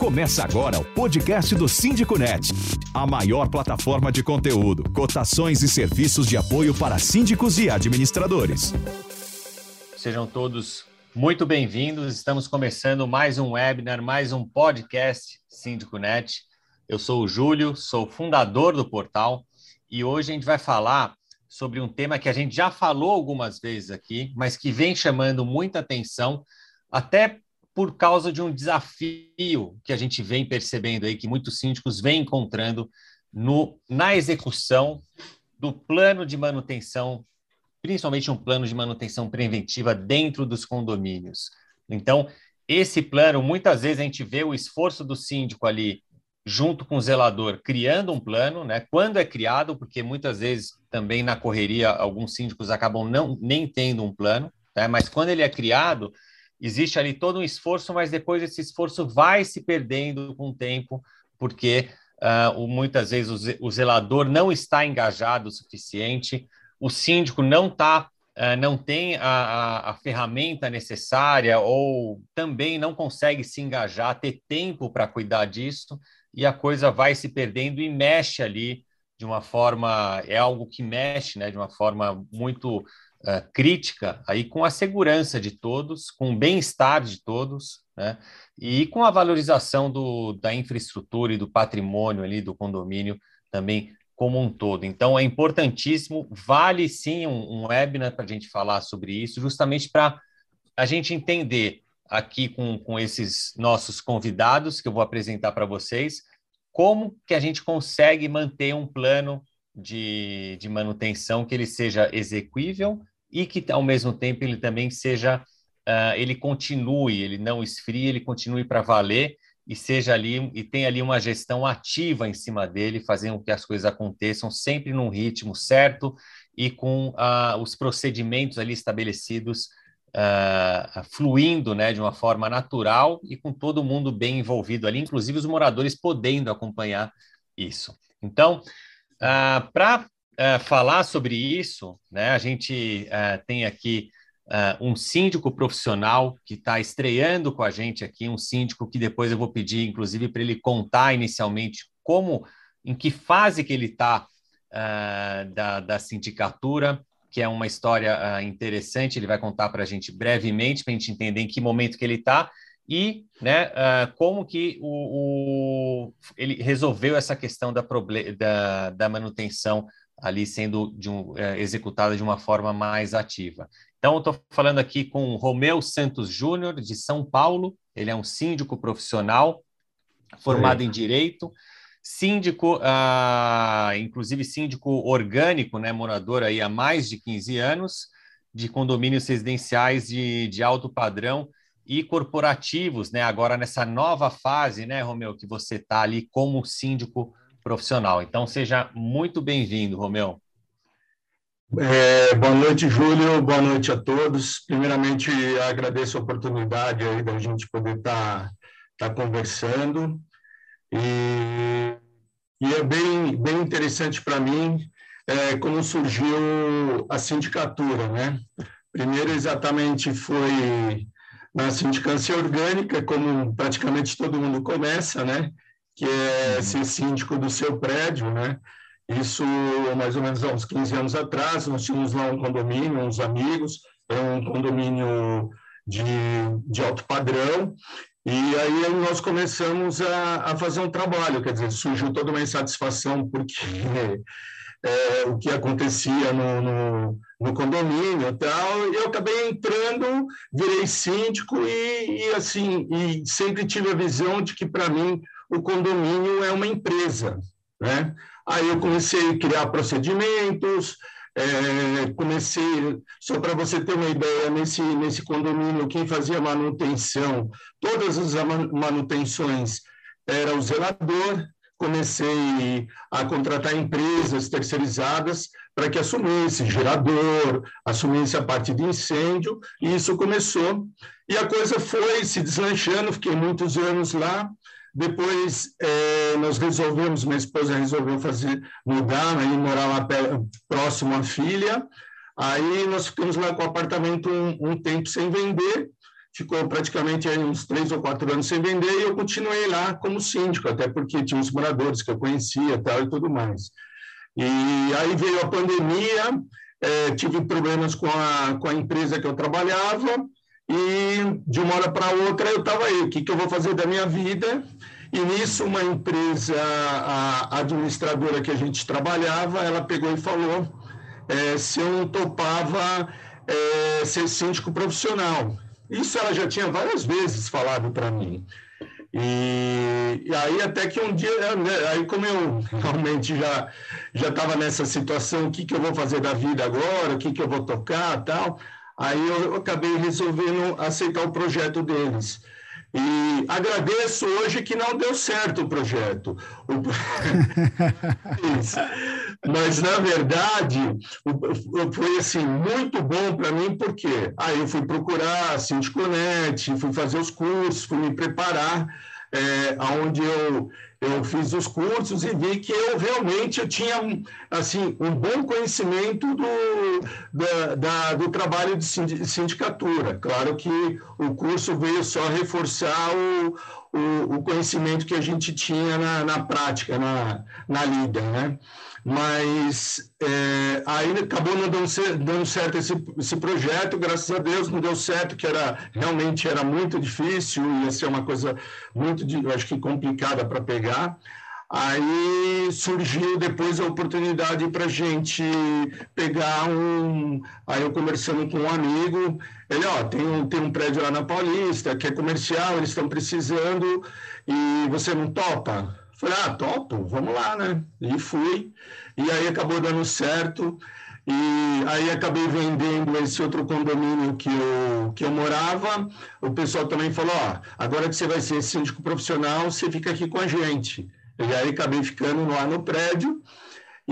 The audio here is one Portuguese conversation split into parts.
Começa agora o podcast do Síndico Net, a maior plataforma de conteúdo, cotações e serviços de apoio para síndicos e administradores. Sejam todos muito bem-vindos. Estamos começando mais um webinar, mais um podcast Síndico Net. Eu sou o Júlio, sou fundador do portal e hoje a gente vai falar sobre um tema que a gente já falou algumas vezes aqui, mas que vem chamando muita atenção, até por causa de um desafio que a gente vem percebendo aí, que muitos síndicos vêm encontrando no, na execução do plano de manutenção, principalmente um plano de manutenção preventiva dentro dos condomínios. Então, esse plano, muitas vezes a gente vê o esforço do síndico ali, junto com o zelador, criando um plano, né? Quando é criado, porque muitas vezes também na correria alguns síndicos acabam não nem tendo um plano, né? mas quando ele é criado, existe ali todo um esforço, mas depois esse esforço vai se perdendo com o tempo, porque uh, muitas vezes o zelador não está engajado o suficiente, o síndico não está Uh, não tem a, a, a, ferramenta necessária ou também não consegue se engajar, ter tempo para cuidar disso, e a coisa vai se perdendo e mexe ali de uma forma, é algo que mexe né, de uma forma muito uh, crítica aí com a segurança de todos, com o bem-estar de todos, né? E com a valorização do, da infraestrutura e do patrimônio ali do condomínio também como um todo. Então é importantíssimo, vale sim um, um webinar para a gente falar sobre isso, justamente para a gente entender aqui com, com esses nossos convidados que eu vou apresentar para vocês, como que a gente consegue manter um plano de, de manutenção que ele seja execuível e que ao mesmo tempo ele também seja, uh, ele continue, ele não esfrie, ele continue para valer e seja ali e tenha ali uma gestão ativa em cima dele, fazendo com que as coisas aconteçam sempre num ritmo certo e com uh, os procedimentos ali estabelecidos uh, fluindo, né, de uma forma natural e com todo mundo bem envolvido ali, inclusive os moradores podendo acompanhar isso. Então, para uh, falar sobre isso, né, a gente uh, tem aqui um síndico profissional que está estreando com a gente aqui, um síndico que depois eu vou pedir, inclusive, para ele contar inicialmente como, em que fase que ele está da, da sindicatura, que é uma história interessante, ele vai contar para a gente brevemente, para a gente entender em que momento que ele está, e né, uh, como que o, o, ele resolveu essa questão da, da, da manutenção ali sendo de um, é, executada de uma forma mais ativa. Então, estou falando aqui com Romeu Santos Júnior, de São Paulo. Ele é um síndico profissional, formado em Direito, síndico, ah, inclusive síndico orgânico, né, morador aí há mais de 15 anos, de condomínios residenciais de, de alto padrão e corporativos, né, agora nessa nova fase, né, Romeu, que você está ali como síndico profissional. Então, seja muito bem-vindo, Romeu. É, boa noite, Júlio. Boa noite a todos. Primeiramente, agradeço a oportunidade aí da gente poder estar tá, tá conversando. E, e, é bem, bem interessante para mim é, como surgiu a sindicatura, né? Primeiro, exatamente, foi na sindicância orgânica, como praticamente todo mundo começa, né? que é uhum. ser síndico do seu prédio, né? Isso mais ou menos há uns 15 anos atrás, nós tínhamos lá um condomínio, uns amigos, é um condomínio de, de alto padrão, e aí nós começamos a, a fazer um trabalho, quer dizer, surgiu toda uma insatisfação porque é, o que acontecia no, no, no, condomínio e tal, e eu acabei entrando, virei síndico e, e assim, e sempre tive a visão de que para mim o condomínio é uma empresa. Né? Aí eu comecei a criar procedimentos, é, comecei, só para você ter uma ideia, nesse, nesse condomínio, quem fazia manutenção, todas as manutenções era o zelador, comecei a contratar empresas terceirizadas para que assumisse gerador, assumisse a parte de incêndio, e isso começou. E a coisa foi se deslanchando, fiquei muitos anos lá, depois, é, nós resolvemos, minha esposa resolveu fazer, mudar, né, e morar lá próximo à filha. Aí nós ficamos lá com o apartamento um, um tempo sem vender. Ficou praticamente uns três ou quatro anos sem vender e eu continuei lá como síndico, até porque tinha uns moradores que eu conhecia tal, e tudo mais. E aí veio a pandemia, é, tive problemas com a, com a empresa que eu trabalhava e de uma hora para outra eu estava aí, o que, que eu vou fazer da minha vida? E nisso uma empresa, a administradora que a gente trabalhava, ela pegou e falou é, se eu não topava é, ser síndico profissional. Isso ela já tinha várias vezes falado para mim. E, e, aí até que um dia, né, aí como eu realmente já já estava nessa situação, o que, que eu vou fazer da vida agora, o que, que eu vou tocar tal, aí eu, eu acabei resolvendo aceitar o projeto deles. E agradeço hoje que não deu certo o projeto. Mas, na verdade, foi assim, muito bom para mim, porque aí eu fui procurar a Sindiconnect, fui fazer os cursos, fui me preparar, é, onde eu eu fiz os cursos e vi que eu realmente eu tinha assim um bom conhecimento do, da, da, do trabalho de sindicatura. Claro que o curso veio só reforçar o, o, o conhecimento que a gente tinha na, na prática, na, na lida, né? Mas é, aí acabou não dando, dando certo esse, esse projeto, graças a Deus não deu certo, que era realmente era muito difícil, ia ser uma coisa muito, acho que complicada para pegar. Aí surgiu depois a oportunidade para a gente pegar um. Aí eu conversando com um amigo, ele, ó, tem um, tem um prédio lá na Paulista, que é comercial, eles estão precisando, e você não topa? Falei, ah, topo, vamos lá, né? E fui, e aí acabou dando certo, e aí acabei vendendo esse outro condomínio que eu, que eu morava. O pessoal também falou: ó, agora que você vai ser síndico profissional, você fica aqui com a gente. E aí acabei ficando lá no prédio.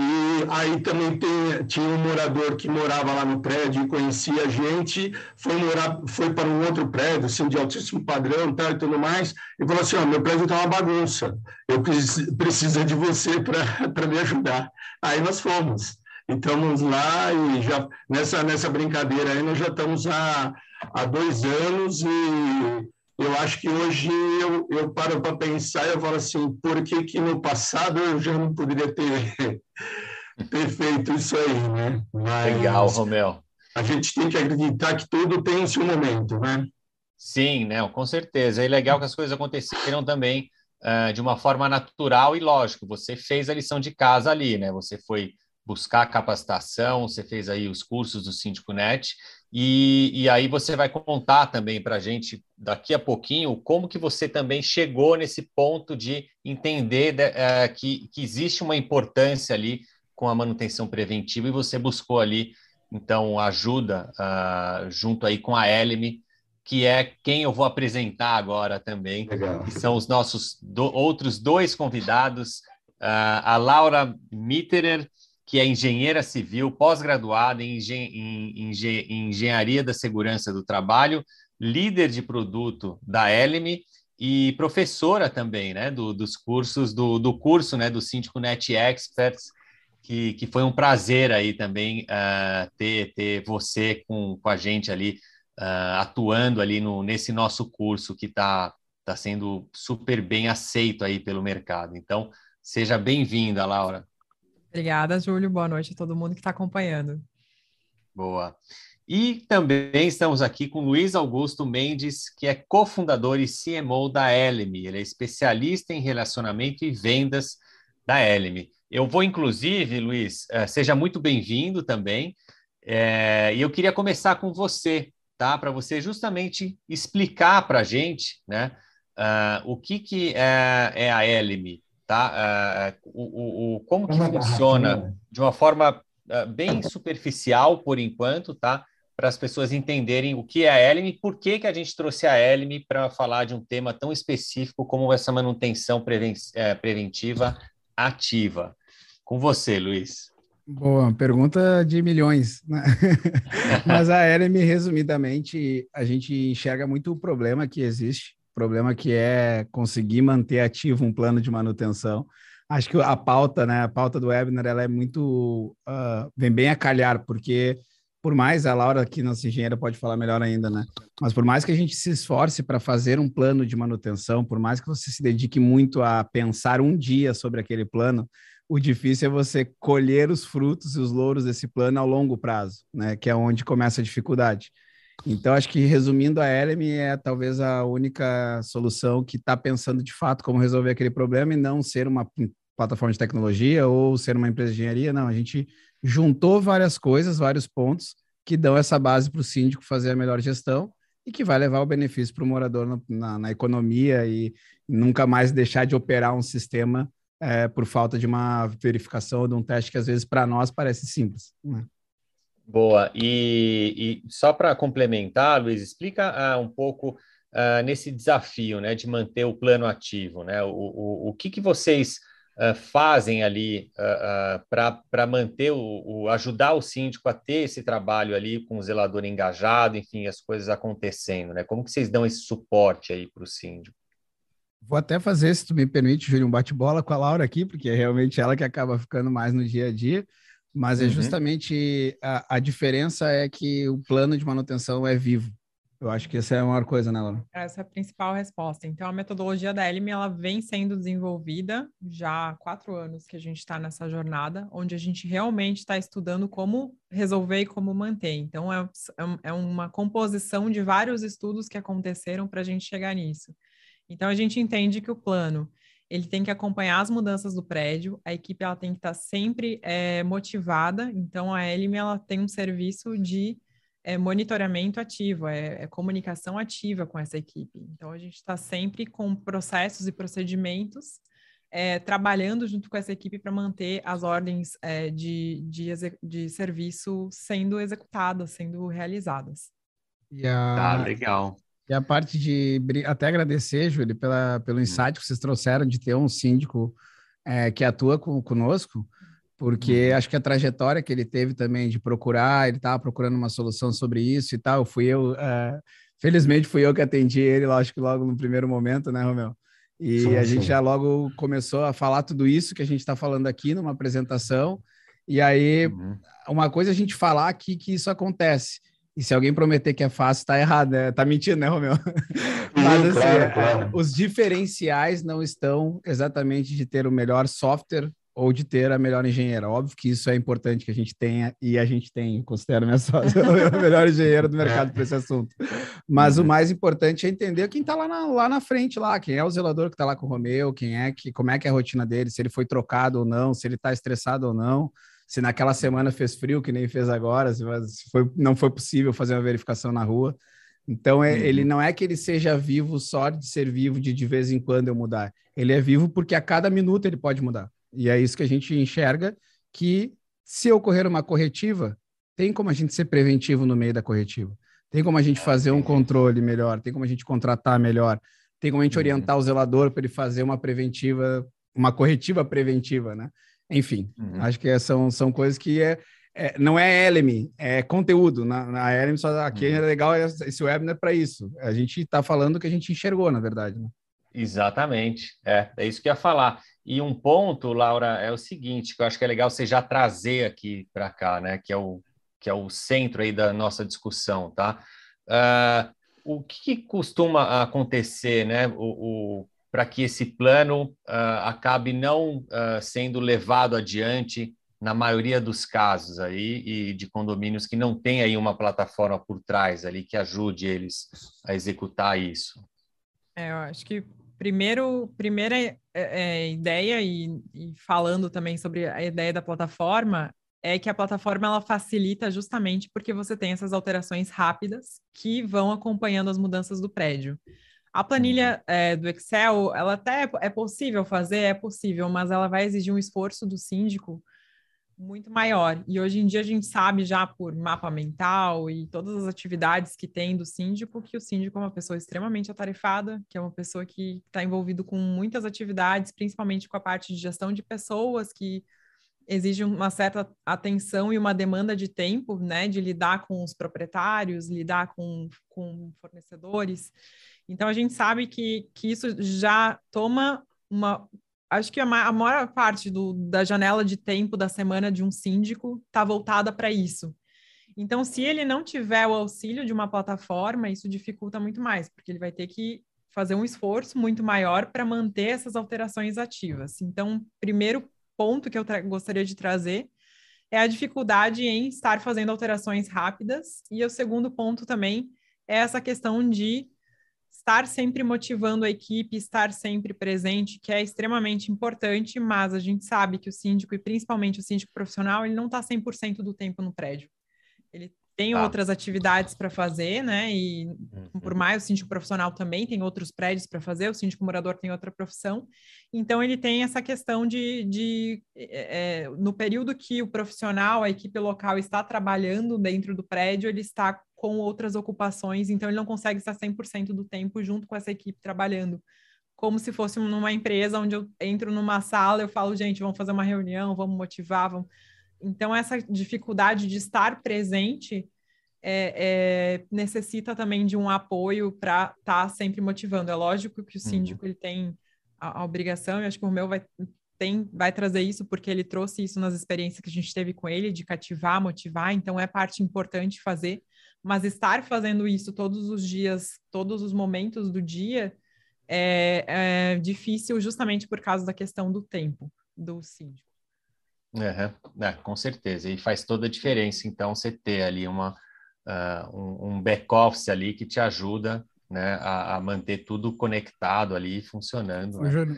E aí também tem, tinha um morador que morava lá no prédio e conhecia a gente, foi morar, foi para um outro prédio, assim, de altíssimo padrão tal, e tudo mais, e falou assim, ó, meu prédio está uma bagunça, eu preciso, de você para me ajudar. Aí nós fomos, estamos lá e já nessa, nessa brincadeira aí nós já estamos há, há dois anos e eu acho que hoje eu, eu paro para pensar e eu falo assim, por que, que no passado eu já não poderia ter, ter feito isso aí, né? Mas Legal, Romeu. A gente tem que acreditar que tudo tem o seu momento, né? Sim, né? com certeza. É legal que as coisas aconteceram também uh, de uma forma natural e lógico. Você fez a lição de casa ali, né? Você foi buscar capacitação, você fez aí os cursos do Síndico Net e, e aí você vai contar também para a gente daqui a pouquinho como que você também chegou nesse ponto de entender de, é, que, que existe uma importância ali com a manutenção preventiva e você buscou ali então ajuda uh, junto aí com a Elme, que é quem eu vou apresentar agora também, Legal. que são os nossos do, outros dois convidados, uh, a Laura Mitterer que é engenheira civil, pós-graduada em, em, em, engenharia da segurança do trabalho, líder de produto da Elme e professora também, né, do, dos cursos do, do curso, né, do Síndico Net Experts, que, que foi um prazer aí também uh, ter, ter você com, com a gente ali uh, atuando ali no, nesse nosso curso que está tá sendo super bem aceito aí pelo mercado. Então, seja bem-vinda, Laura. Obrigada, Júlio. Boa noite a todo mundo que está acompanhando. Boa. E também estamos aqui com Luiz Augusto Mendes, que é cofundador e CMO da Elme. Ele é especialista em relacionamento e vendas da Elme. Eu vou, inclusive, Luiz, eh, seja muito bem-vindo também. É, e eu queria começar com você, tá? Para você justamente explicar para a gente, né, uh, o que, que é, é a Elme, tá? Uh, o, o, como que funciona de uma forma uh, bem superficial por enquanto, tá? Para as pessoas entenderem o que é a Elme e por que, que a gente trouxe a Elme para falar de um tema tão específico como essa manutenção preven é, preventiva ativa. Com você, Luiz. Boa, pergunta de milhões. Né? Mas a Elme, resumidamente, a gente enxerga muito o problema que existe problema que é conseguir manter ativo um plano de manutenção. Acho que a pauta, né, a pauta do webinar, ela é muito, uh, vem bem a calhar, porque por mais a Laura aqui, nossa engenheira, pode falar melhor ainda, né? Mas por mais que a gente se esforce para fazer um plano de manutenção, por mais que você se dedique muito a pensar um dia sobre aquele plano, o difícil é você colher os frutos e os louros desse plano ao longo prazo, né? Que é onde começa a dificuldade. Então, acho que resumindo, a Elemi é talvez a única solução que está pensando de fato como resolver aquele problema e não ser uma plataforma de tecnologia ou ser uma empresa de engenharia. Não, a gente juntou várias coisas, vários pontos que dão essa base para o síndico fazer a melhor gestão e que vai levar o benefício para o morador na, na, na, economia e nunca mais deixar de operar um sistema é, por falta de uma verificação ou de um teste que às vezes para nós parece simples. Né? Boa. E, e só para complementar, Luiz, explica uh, um pouco uh, nesse desafio né, de manter o plano ativo. Né? O, o, o que, que vocês uh, fazem ali para manter o, o, ajudar o síndico a ter esse trabalho ali com o zelador engajado, enfim, as coisas acontecendo, né? Como que vocês dão esse suporte aí para o síndico? Vou até fazer, se tu me permite, Júlio, um bate-bola com a Laura aqui, porque é realmente ela que acaba ficando mais no dia a dia. Mas é uhum. justamente a, a, diferença é que o plano de manutenção é vivo. Eu acho que essa é a maior coisa, né, Laura? Essa é a principal resposta. Então, a metodologia da Elm, ela vem sendo desenvolvida já há quatro anos que a gente está nessa jornada, onde a gente realmente está estudando como resolver e como manter. Então, é, é, é uma composição de vários estudos que aconteceram para a gente chegar nisso. Então, a gente entende que o plano ele tem que acompanhar as mudanças do prédio, a equipe ela tem que estar sempre é, motivada, então a Elm ela tem um serviço de é, monitoramento ativo, é, é, comunicação ativa com essa equipe. Então a gente está sempre com processos e procedimentos é, trabalhando junto com essa equipe para manter as ordens é, de, de, de serviço sendo executadas, sendo realizadas. Yeah. Tá, legal. E a parte de até agradecer, Júlio, pela, pelo hum. insight que vocês trouxeram de ter um síndico é, que atua com, conosco, porque uhum. acho que a trajetória que ele teve também de procurar, ele estava procurando uma solução sobre isso e tal. Fui eu, uh, felizmente fui eu que atendi ele, acho que logo no primeiro momento, né, Romeu? E sim, a gente sim. já logo começou a falar tudo isso que a gente está falando aqui numa apresentação. E aí, uhum. uma coisa é a gente falar aqui que isso acontece. E se alguém prometer que é fácil, tá errado, né? Tá mentindo, né, Romeu? Mas assim, claro, é, claro. os diferenciais não estão exatamente de ter o melhor software ou de ter a melhor engenheira. Óbvio que isso é importante que a gente tenha, e a gente tem, considero minha sócia a melhor engenheira do mercado para esse assunto. Mas uhum. o mais importante é entender quem está lá na, lá na frente, lá, quem é o zelador que está lá com o Romeu, quem é que, como é que é a rotina dele, se ele foi trocado ou não, se ele está estressado ou não se naquela semana fez frio, que nem fez agora, se foi, não foi possível fazer uma verificação na rua. Então, é, uhum. ele não é que ele seja vivo só de ser vivo de de vez em quando eu mudar. Ele é vivo porque a cada minuto ele pode mudar. E é isso que a gente enxerga que se ocorrer uma corretiva, tem como a gente ser preventivo no meio da corretiva. Tem como a gente fazer um controle melhor, tem como a gente contratar melhor, tem como a gente uhum. orientar o zelador para ele fazer uma preventiva, uma corretiva preventiva, né? Enfim, uhum. acho que é, são, são coisas que é, é, não é LM, é conteúdo. Na, na LM, só aqui uhum. é legal, esse webinar é para isso. A gente está falando o que a gente enxergou, na verdade. Né? Exatamente, é, é isso que eu ia falar. E um ponto, Laura, é o seguinte, que eu acho que é legal você já trazer aqui para cá, né? Que é o que é o centro aí da nossa discussão, tá? Uh, o que, que, costuma acontecer, né? O, o para que esse plano uh, acabe não uh, sendo levado adiante na maioria dos casos aí e de condomínios que não tem aí uma plataforma por trás ali que ajude eles a executar isso. É, eu acho que primeiro primeira é, é, ideia e, e, falando também sobre a ideia da plataforma é que a plataforma ela facilita justamente porque você tem essas alterações rápidas que vão acompanhando as mudanças do prédio. A planilha é, do Excel, ela até é, é possível fazer, é possível, mas ela vai exigir um esforço do síndico muito maior. E hoje em dia a gente sabe já por mapa mental e todas as atividades que tem do síndico que o síndico é uma pessoa extremamente atarefada, que é uma pessoa que está envolvido com muitas atividades, principalmente com a parte de gestão de pessoas que exige uma certa atenção e uma demanda de tempo, né, de lidar com os proprietários, lidar com, com fornecedores. Então, a gente sabe que, que isso já toma uma. Acho que a, maior parte do, da janela de tempo da semana de um síndico está voltada para isso. Então, se ele não tiver o auxílio de uma plataforma, isso dificulta muito mais, porque ele vai ter que fazer um esforço muito maior para manter essas alterações ativas. Então, primeiro ponto que eu gostaria de trazer é a dificuldade em estar fazendo alterações rápidas, e o segundo ponto também é essa questão de estar sempre motivando a equipe, estar sempre presente, que é extremamente importante, mas a gente sabe que o síndico, e principalmente o síndico profissional, ele não está 100% do tempo no prédio. Ele tem tá. outras atividades para fazer, né? E uhum. por mais o síndico profissional também tem outros prédios para fazer, o síndico morador tem outra profissão. Então ele tem essa questão de, de é, é no período que o profissional, a equipe local está trabalhando dentro do prédio, ele está com outras ocupações, então ele não consegue estar 100% do tempo junto com essa equipe trabalhando. Como se fosse numa empresa onde eu entro numa sala, eu falo, gente, vamos fazer uma reunião, vamos motivar, vamos então, essa dificuldade de estar presente é, é, necessita também de um apoio para estar tá sempre motivando. É lógico que o uhum. síndico uhum. ele tem a, a, obrigação, e acho que o meu vai, tem, vai trazer isso, porque ele trouxe isso nas experiências que a gente teve com ele, de cativar, motivar, então é parte importante fazer, mas estar fazendo isso todos os dias, todos os momentos do dia, é, é difícil justamente por causa da questão do tempo do síndico. Uhum. É, com certeza, e faz toda a diferença, então, você ter ali uma, uh, um, um back-office ali que te ajuda né, a, a, manter tudo conectado ali, funcionando. Né? Júlio,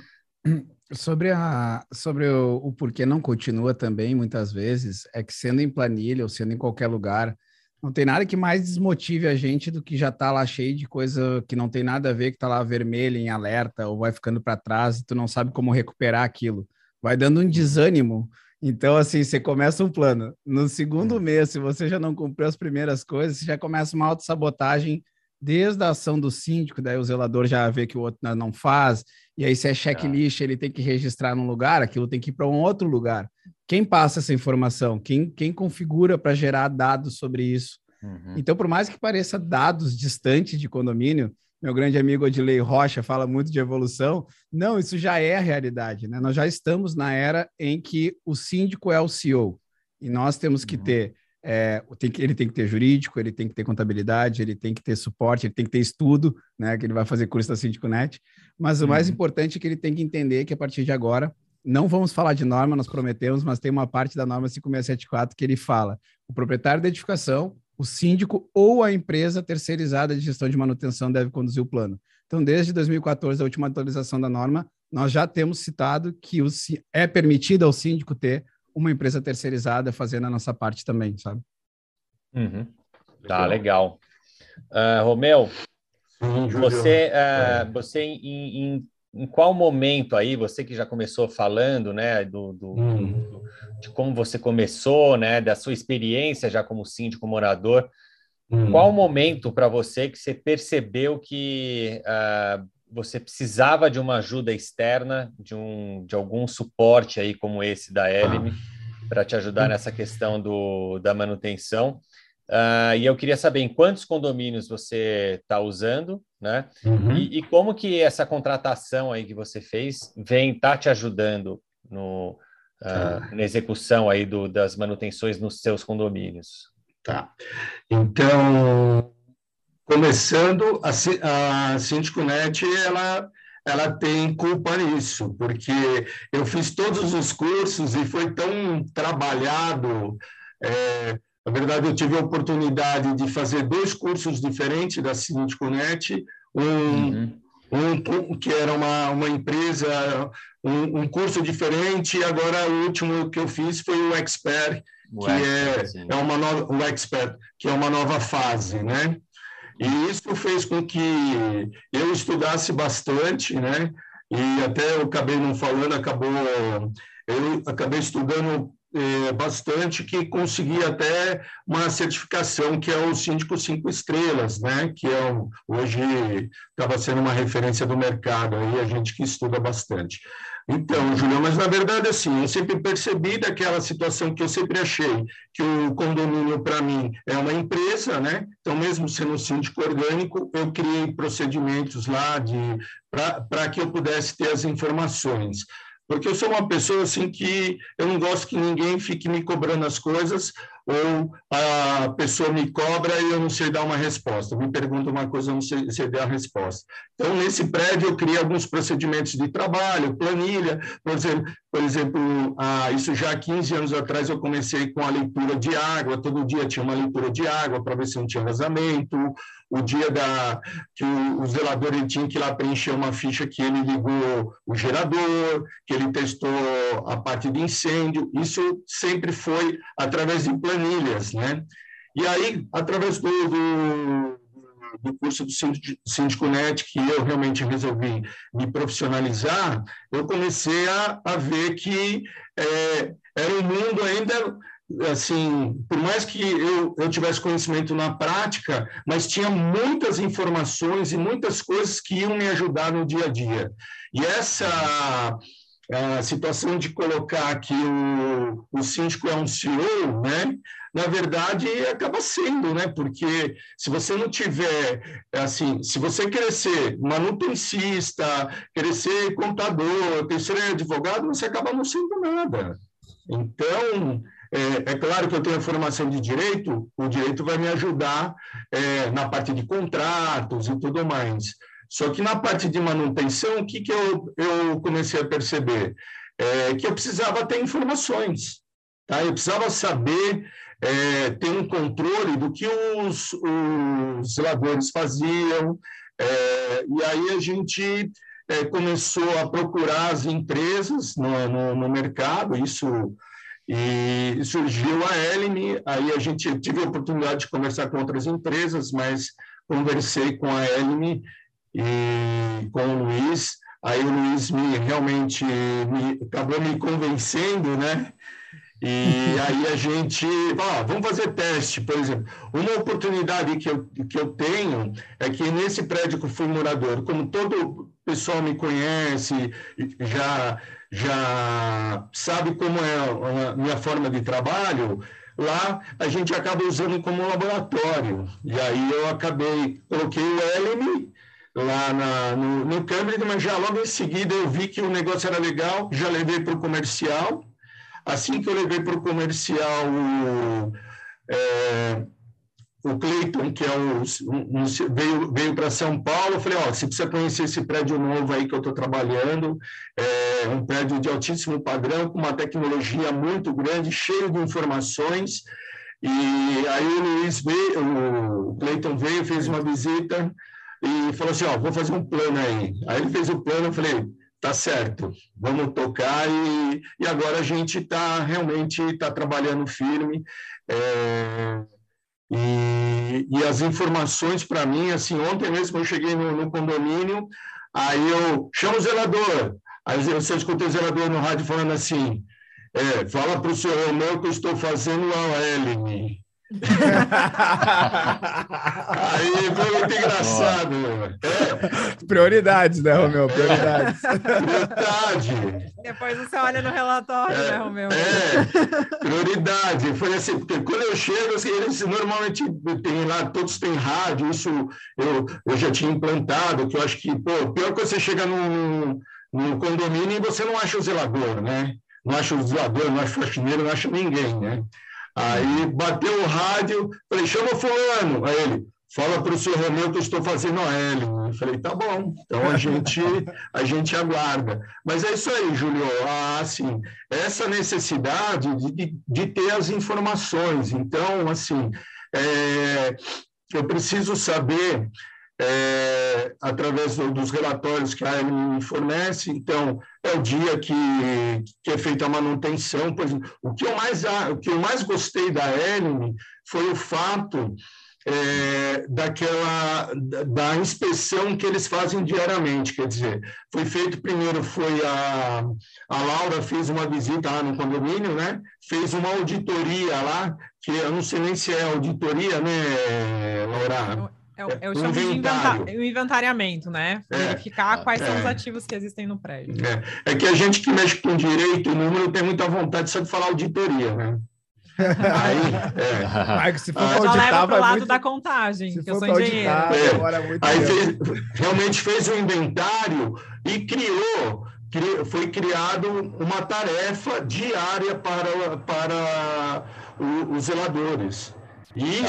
sobre, a, sobre o, o porquê não continua também, muitas vezes, é que sendo em planilha ou sendo em qualquer lugar, não tem nada que mais desmotive a gente do que já está lá cheio de coisa que não tem nada a ver, que está lá vermelha em alerta ou vai ficando para trás e tu não sabe como recuperar aquilo. Vai dando um desânimo então, assim, você começa um plano. No segundo hum. mês, se você já não cumpriu as primeiras coisas, você já começa uma autossabotagem desde a ação do síndico, daí o zelador já vê que o outro não faz, e aí se é checklist, ele tem que registrar num lugar, aquilo tem que ir para um outro lugar. Quem passa essa informação? Quem, quem configura para gerar dados sobre isso? Uhum. Então, por mais que pareça dados distantes de condomínio, meu grande amigo Odilei Rocha fala muito de evolução. Não, isso já é a realidade, né? Nós já estamos na era em que o síndico é o CEO e nós temos que uhum. ter, é, tem que, ele tem que ter jurídico, ele tem que ter contabilidade, ele tem que ter suporte, ele tem que ter estudo, né? Que ele vai fazer curso da Síndico Net. Mas o mais uhum. importante é que ele tem que entender que a partir de agora não vamos falar de norma, nós prometemos, mas tem uma parte da norma 5674 que ele fala: o proprietário da edificação o síndico ou a empresa terceirizada de gestão de manutenção deve conduzir o plano. Então, desde 2014, a última atualização da norma, nós já temos citado que o, é permitido ao síndico ter uma empresa terceirizada fazendo a nossa parte também, sabe? Uhum. Tá, legal. Uh, Romeu, Sim, você, uh, você em, em, em, qual momento aí, você que já começou falando, né, do, do, hum. do de como você começou, né, da sua experiência já como síndico morador. Hum. Qual momento para você que você percebeu que uh, você precisava de uma ajuda externa, de, um, de algum suporte aí como esse da Elime, ah. para te ajudar nessa questão do, da manutenção? Uh, e eu queria saber em quantos condomínios você está usando, né? Uhum. E, e, como que essa contratação aí que você fez vem tá te ajudando no, uh, na execução aí do, das manutenções nos seus condomínios? Tá. Então, começando, a, a Síndico Net, ela, ela tem culpa nisso, porque eu fiz todos os cursos e foi tão trabalhado. É, na verdade, eu tive a oportunidade de fazer dois cursos diferentes da Síndico Net, um, uhum um, que era uma, uma empresa, um, um, curso diferente, e agora o último que eu fiz foi o Expert, o que expert, é, é uma nova, o Expert, que é uma nova fase, né? E isso fez com que eu estudasse bastante, né? E até eu acabei não falando, acabou eu acabei estudando é, bastante que consegui até uma certificação que é o síndico cinco estrelas, né? Que é um, hoje estava sendo uma referência do mercado aí a gente que estuda bastante. Então, Julião, mas na verdade assim, eu sempre percebi daquela situação que eu sempre achei que o condomínio para mim é uma empresa, né? Então, mesmo sendo síndico orgânico, eu criei procedimentos lá de para que eu pudesse ter as informações porque eu sou uma pessoa assim que eu não gosto que ninguém fique me cobrando as coisas ou a pessoa me cobra e eu não sei dar uma resposta, me pergunta uma coisa, eu não sei, sei dar a resposta. Então, nesse prédio, eu criei alguns procedimentos de trabalho, planilha, por exemplo, por exemplo ah, isso já há 15 anos atrás eu comecei com a leitura de água, todo dia tinha uma leitura de água para ver se não tinha vazamento, o dia da que o, zelador ele tinha que ir lá preencher uma ficha que ele ligou o gerador, que ele testou a parte de incêndio, isso sempre foi através de planilhas, né? E aí, através do, do, do curso do Síndico Net, que eu realmente resolvi me profissionalizar, eu comecei a, a ver que é, era um mundo ainda assim, por mais que eu, eu tivesse conhecimento na prática, mas tinha muitas informações e muitas coisas que iam me ajudar no dia a dia. E essa a situação de colocar que o, o síndico é um CEO, né? Na verdade, acaba sendo, né? Porque se você não tiver, assim, se você querer ser manutencista, querer ser contador, querer ser advogado, você acaba não sendo nada. Então, é, é, claro que eu tenho formação de direito, o direito vai me ajudar é, na parte de contratos e tudo mais. Só que na parte de manutenção, o que, que eu, eu comecei a perceber? É, que eu precisava ter informações, tá? eu precisava saber é, ter um controle do que os, os zeladores faziam, é, e aí a gente é, começou a procurar as empresas no, no, no mercado, isso e surgiu a Elime, aí a gente tive a oportunidade de conversar com outras empresas, mas conversei com a Elime e com o Luiz, aí o Luiz me realmente me, acabou me convencendo, né? E aí a gente, ah, vamos fazer teste, por exemplo. Uma oportunidade que eu, que eu tenho é que nesse prédio que eu fui morador, como todo pessoal me conhece, já já sabe como é a minha forma de trabalho, lá a gente acaba usando como laboratório. E aí eu acabei, coloquei o LM lá na, no, no Cambridge, mas já logo em seguida eu vi que o negócio era legal, já levei para o comercial. Assim que eu levei para o comercial, é, o Cleiton, que é o, um, veio, veio para São Paulo, eu falei, ó, você precisa conhecer esse prédio novo aí que eu estou trabalhando, é um prédio de altíssimo padrão, com uma tecnologia muito grande, cheio de informações, e aí o Luiz veio, o Cleiton veio, fez uma visita e falou assim, ó, vou fazer um plano aí. Aí ele fez o plano, eu falei, tá certo, vamos tocar e, e agora a gente está realmente está trabalhando firme. É, e, e as informações para mim, assim, ontem mesmo eu cheguei no, no, condomínio, aí eu chamo o zelador, aí eu, eu escutei o zelador no rádio falando assim, é, fala para o senhor Romeu que eu estou fazendo a Ellen. Aí foi muito engraçado. É. Prioridades, né, Romeu? Prioridades. Prioridade. Depois você olha no relatório, é, né, Romeu? É, prioridade. Foi assim, porque quando eu chego, assim, eles normalmente tem lá, todos têm rádio, isso eu, eu já tinha implantado, que eu acho que, pô, pior que você chega num, num condomínio e você não acha o zelador, né? Não acha o zelador, não acha o faxineiro, não acha ninguém, né? Aí bateu o rádio, falei, chama fulano. Aí ele, fala para o senhor Romeu que eu estou fazendo a L. Eu falei, tá bom, então a gente, a gente aguarda. Mas é isso aí, Júlio, ah, assim, essa necessidade de, de ter as informações. Então, assim, é, eu preciso saber é, através do, dos relatórios que a me fornece. Então, é o dia que, que é feita a manutenção. O que eu mais, o que eu mais gostei da ELME foi o fato é, daquela da inspeção que eles fazem diariamente, quer dizer, foi feito primeiro foi a, a Laura fez uma visita lá no condomínio, né? Fez uma auditoria lá, que eu não sei nem se é auditoria, né, Laura? É o, é o chamo inventário. de inventariamento, né? É, Verificar quais é, são os ativos que existem no prédio. É. é. que a gente que mexe com direito, o número tem muita vontade só de falar auditoria, né? Aí, é. se for auditar, leva para o lado muito... da contagem, se que eu sou engenheiro. é. Aí fez, realmente fez o um inventário e criou, foi criado uma tarefa diária para, para o, os zeladores. E tá.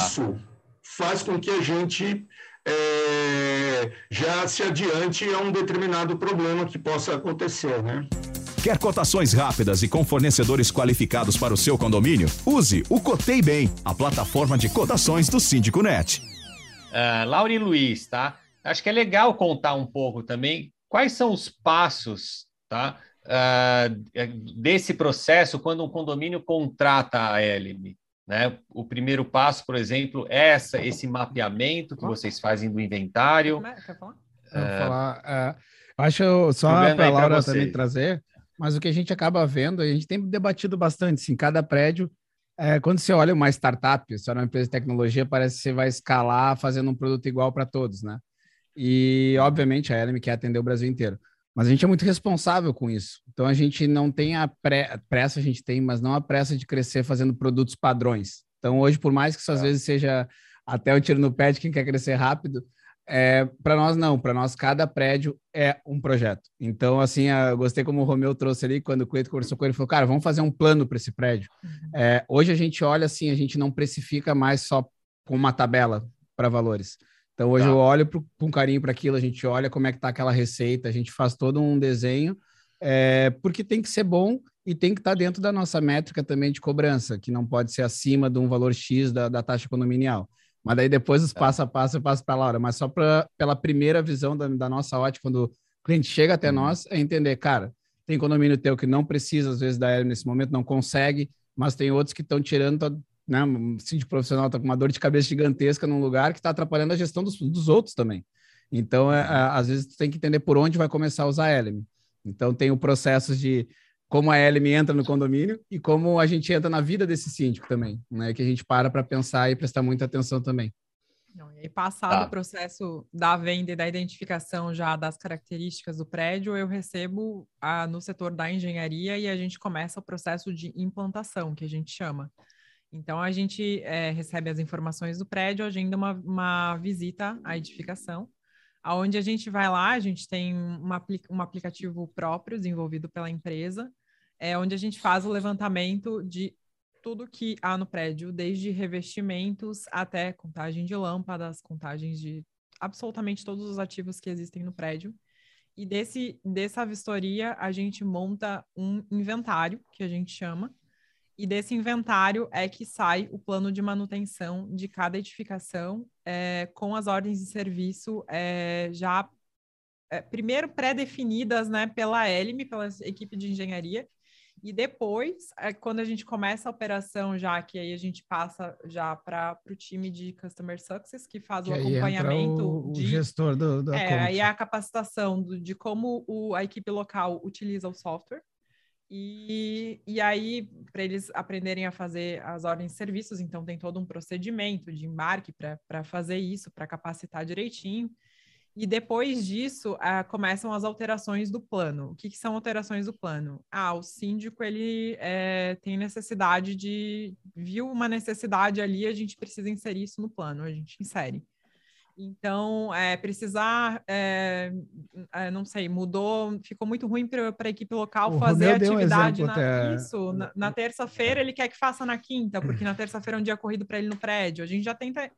Faz com que a gente é, já se adiante a um determinado problema que possa acontecer, né? Quer cotações rápidas e com fornecedores qualificados para o seu condomínio? Use o Cotei Bem, a plataforma de cotações do Síndico Net. Uh, Laura e Luiz, tá? Acho que é legal contar um pouco também quais são os passos, tá? Uh, desse processo quando um condomínio contrata a Elime. Né? O primeiro passo, por exemplo, é essa, esse mapeamento que vocês fazem do inventário. Quer falar? Uh, falar, uh, acho só para a Laura também trazer mas o que a gente acaba vendo, a gente tem debatido bastante, assim, cada prédio, é, quando você olha uma startup, se é uma empresa de tecnologia, parece que você vai escalar fazendo um produto igual para todos, né? E, obviamente, a Elm quer atender o Brasil inteiro. Mas a gente é muito responsável com isso. Então, a gente não tem a pré, pressa, a gente tem, mas não a pressa de crescer fazendo produtos padrões. Então, hoje, por mais que isso às é. vezes seja até o tiro no pé de quem quer crescer rápido, é, para nós não, para nós cada prédio é um projeto. Então, assim, eu gostei como o Romeu trouxe ali, quando o Cleito conversou com ele, falou, cara, vamos fazer um plano para esse prédio. Uhum. É, hoje a gente olha assim, a gente não precifica mais só com uma tabela para valores. Então, hoje tá. eu olho pro, com carinho para aquilo, a gente olha como é que está aquela receita, a gente faz todo um desenho, é, porque tem que ser bom e tem que estar tá dentro da nossa métrica também de cobrança, que não pode ser acima de um valor X da, da taxa condominial. Mas daí depois os é. passo a passo eu passo para a Laura. Mas só pra, pela primeira visão da, da, nossa ótica, quando o cliente chega até uhum. nós, é entender, cara, tem condomínio teu que não precisa, às vezes, da aéreo nesse momento, não consegue, mas tem outros que estão tirando, né, um síndico profissional está com uma dor de cabeça gigantesca num lugar que está atrapalhando a gestão dos, dos outros também. Então, é, é, às vezes, tu tem que entender por onde vai começar a usar a LM. Então, tem o processo de como a LM entra no condomínio e como a gente entra na vida desse síndico também, né? Que a gente para para pensar e prestar muita atenção também. Não, e aí, passado tá. o processo da venda e da identificação já das características do prédio, eu recebo a, no setor da engenharia e a gente começa o processo de implantação, que a gente chama. Então, a gente é, recebe as informações do prédio, agenda uma, uma visita à edificação, aonde a gente vai lá, a gente tem uma, um aplicativo próprio desenvolvido pela empresa, é onde a gente faz o levantamento de tudo que há no prédio, desde revestimentos até contagem de lâmpadas, contagens de absolutamente todos os ativos que existem no prédio. E desse, dessa vistoria, a gente monta um inventário, que a gente chama, e desse inventário é que sai o plano de manutenção de cada edificação, é, com as ordens de serviço é, já, é, primeiro pré-definidas né, pela ELM, pela equipe de engenharia, e depois, é quando a gente começa a operação já, que aí a gente passa já para o time de Customer Success, que faz que o acompanhamento. O, de, o gestor do, da é, Aí é a capacitação do, de como o, a equipe local utiliza o software. E, e aí, para eles aprenderem a fazer as ordens de serviços, então tem todo um procedimento de embarque para fazer isso, para capacitar direitinho. E depois disso, uh, começam as alterações do plano. O que, que, são alterações do plano? Ah, o síndico ele é, tem necessidade de viu uma necessidade ali, a gente precisa inserir isso no plano, a gente insere. Então, é, precisar, é, é, não sei, mudou, ficou muito ruim para a equipe local o fazer a atividade. Um na, até... Isso, na, na terça-feira ele quer que faça na quinta, porque na terça-feira é um dia corrido para ele no prédio. A gente já tenta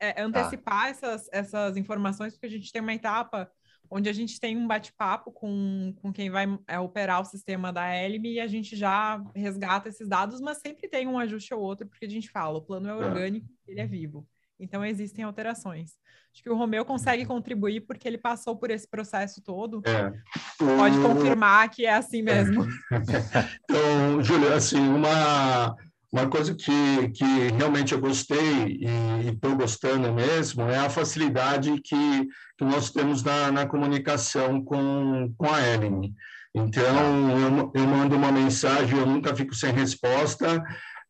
é, tá. antecipar tá. essas, essas informações, porque a gente tem uma etapa onde a gente tem um bate-papo com, com quem vai é, operar o sistema da Elm e a gente já resgata esses dados, mas sempre tem um ajuste ou outro, porque a gente fala, o plano é, é. orgânico, ele é vivo. Então, existem alterações. Acho que o Romeu consegue uhum. contribuir porque ele passou por esse processo todo. É. Pode confirmar que é assim mesmo. então, Júlia, assim, uma, uma coisa que, que realmente eu gostei e estou gostando mesmo é a facilidade que, que nós temos na, na comunicação com, com a Ellen. Então, eu, eu mando uma mensagem, eu nunca fico sem resposta.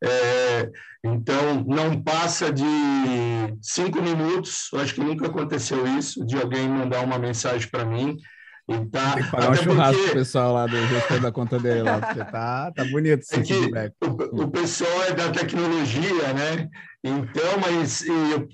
É, então, não passa de cinco minutos, acho que nunca aconteceu isso, de alguém mandar uma mensagem para mim. E tá, Tem que pagar um churrasco porque... pessoal lá do gestor da conta dele lá, porque tá, tá bonito esse é feedback. O, o, pessoal é da tecnologia, né? Então, mas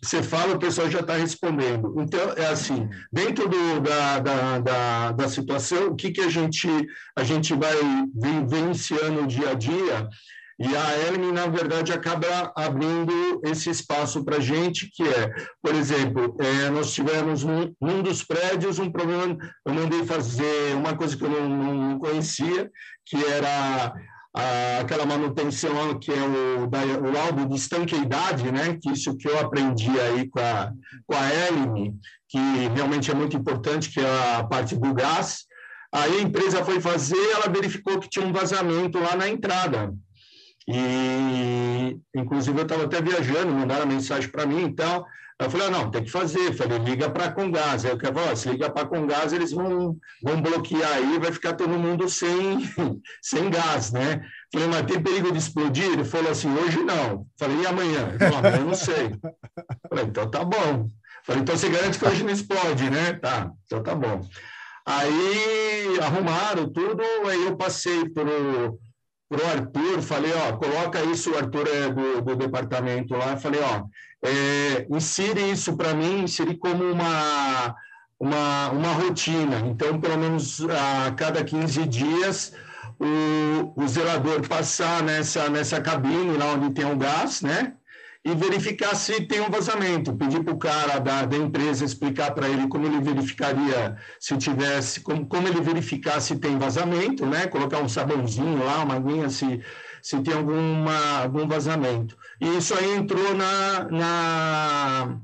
você fala, o pessoal já está respondendo. Então, é assim, dentro do, da, da, da, da, situação, o que, que a gente, a gente vai vivenciando dia a dia E a Elmi, na verdade, acaba abrindo esse espaço para a gente, que é, por exemplo, é, nós tivemos num, num, dos prédios um problema, eu mandei fazer uma coisa que eu não, não conhecia, que era a, aquela manutenção que é o, da, o laudo de estanqueidade, né? que isso que eu aprendi aí com a, com a Elmi, que realmente é muito importante, que é a parte do gás. Aí a empresa foi fazer, ela verificou que tinha um vazamento lá na entrada. E, inclusive, eu estava até viajando, mandaram mensagem para mim, então, eu falei, ah, não, tem que fazer. Eu falei, liga para a Congás. Aí eu falei, se liga para a Congás, eles vão, vão bloquear aí, vai ficar todo mundo sem, sem gás, né? Falei, mas tem perigo de explodir? Ele falou assim, hoje não. Falei, e amanhã? Ele falou, amanhã eu não sei. Falei, então tá bom. Falei, então você garante que hoje não explode, né? Tá, então tá bom. Aí arrumaram tudo, aí eu passei pro Arthur, falei, ó, coloca isso, o Arthur é do, do departamento lá, falei, ó, é, isso para mim, insire como uma, uma, uma rotina. Então, pelo menos a cada 15 dias, o, o zelador passar nessa, nessa cabine lá onde tem o gás, né? E verificar se tem um vazamento. Pedir para o cara da, da empresa explicar para ele como ele verificaria se tivesse, como, como ele verificar se tem vazamento, né? Colocar um sabãozinho lá, uma aguinha, se, se tem alguma, algum vazamento. E isso aí entrou na, na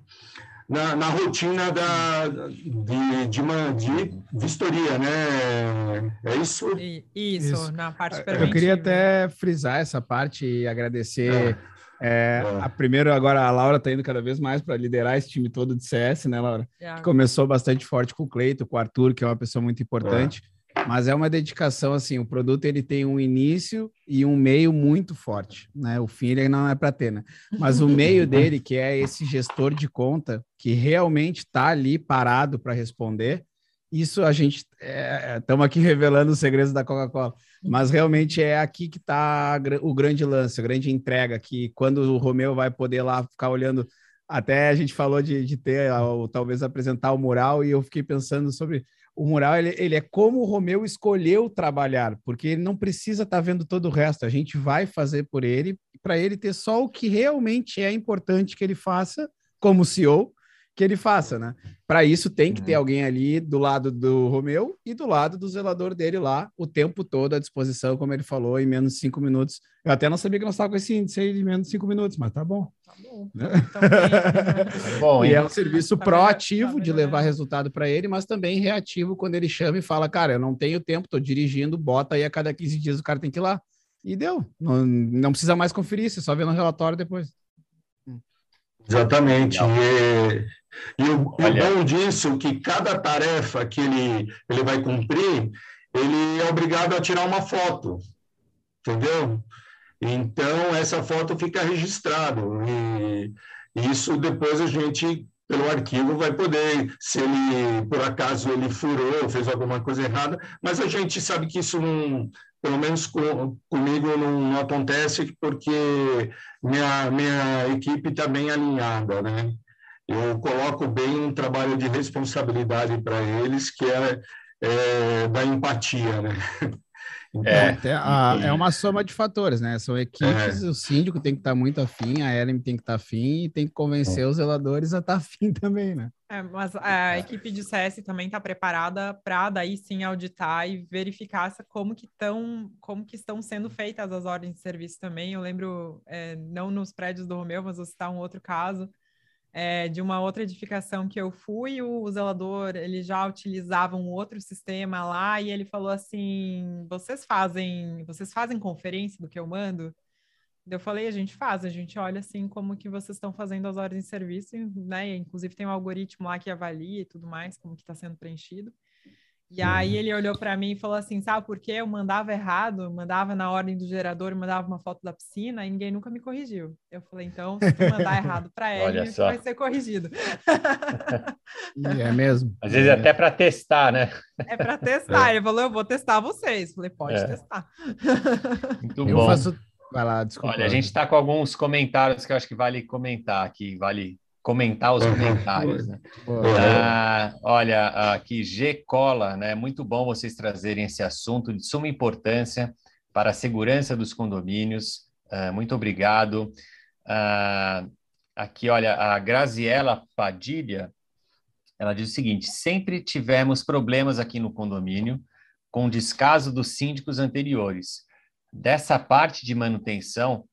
na, na, rotina da, de, de, uma, de vistoria, né? É isso? Isso, isso. na parte. Eu queria até frisar essa parte e agradecer é. É, é. A primeiro, agora a Laura está indo cada vez mais para liderar esse time todo de CS, né, Laura? É. Que começou bastante forte com o Cleito, com o Arthur, que é uma pessoa muito importante. É. Mas é uma dedicação assim, o produto ele tem um início e um meio muito forte, né? O fim ele não é para ter, né? Mas o meio dele, que é esse gestor de conta que realmente está ali parado para responder, isso a gente estamos é, aqui revelando os segredos da Coca-Cola. Mas realmente é aqui que está o grande lance, a grande entrega, que quando o Romeu vai poder lá ficar olhando. Até a gente falou de, de ter, ou talvez apresentar o mural, e eu fiquei pensando sobre o mural, ele, ele é como o Romeu escolheu trabalhar, porque ele não precisa estar tá vendo todo o resto, a gente vai fazer por ele, para ele ter só o que realmente é importante que ele faça como CEO, que ele faça, né? Para isso tem que ter uhum. alguém ali do lado do Romeu e do lado do zelador dele lá o tempo todo à disposição, como ele falou, em menos de cinco minutos. Eu até não sabia que nós estávamos com esse índice aí de menos de cinco minutos, mas tá bom. Tá bom. Né? Tá bom e é um serviço tá proativo tá de levar resultado para ele, mas também reativo quando ele chama e fala, cara, eu não tenho tempo, estou dirigindo, bota aí a cada 15 dias o cara tem que ir lá. E deu. Não, não precisa mais conferir, você só vê no relatório depois. Exatamente. E, e o, o, bom disso é que cada tarefa que ele, ele vai cumprir, ele é obrigado a tirar uma foto, entendeu? Então, essa foto fica registrada. E isso depois a gente, pelo arquivo, vai poder, se ele, por acaso, ele furou, fez alguma coisa errada, mas a gente sabe que isso não, pelo menos com, comigo não, não, acontece porque minha, minha equipe está bem alinhada, né? Eu coloco bem um trabalho de responsabilidade para eles, que é, é da empatia, né? Então, é, a, é uma soma de fatores, né? São equipes, é. o síndico tem que estar tá muito afim, a Ellen tem que estar tá afim e tem que convencer é. os zeladores a estar tá afim também, né? É, mas a equipe de CS também está preparada para daí sim auditar e verificar como que estão como que estão sendo feitas as ordens de serviço também. Eu lembro, é, não nos prédios do Romeu, mas vou citar um outro caso é, de uma outra edificação que eu fui, o, zelador ele já utilizava um outro sistema lá e ele falou assim: vocês fazem, vocês fazem conferência do que eu mando? Eu falei, a gente faz, a gente olha assim como que vocês estão fazendo as ordens de serviço, né? Inclusive tem um algoritmo lá que avalia e tudo mais, como que está sendo preenchido. E aí ele olhou para mim e falou assim, sabe por quê? Eu mandava errado, mandava na ordem do gerador, mandava uma foto da piscina e ninguém nunca me corrigiu. Eu falei, então, se tu mandar errado para ele, vai ser corrigido. é mesmo. Às vezes é. até para testar, né? É para testar. É. Ele falou, eu vou testar vocês. Eu falei, pode é. testar. Muito eu bom. Faço... Vai lá, desculpa. Olha, a gente está com alguns comentários que eu acho que vale comentar aqui, vale comentar os comentários. Né? Ah, olha, aqui G Cola, né? Muito bom vocês trazerem esse assunto de suma importância para a segurança dos condomínios. Uh, muito obrigado. Uh, aqui, olha, a Graziela Padilha, ela diz o seguinte: sempre tivemos problemas aqui no condomínio com descaso dos síndicos anteriores. Dessa parte de manutenção,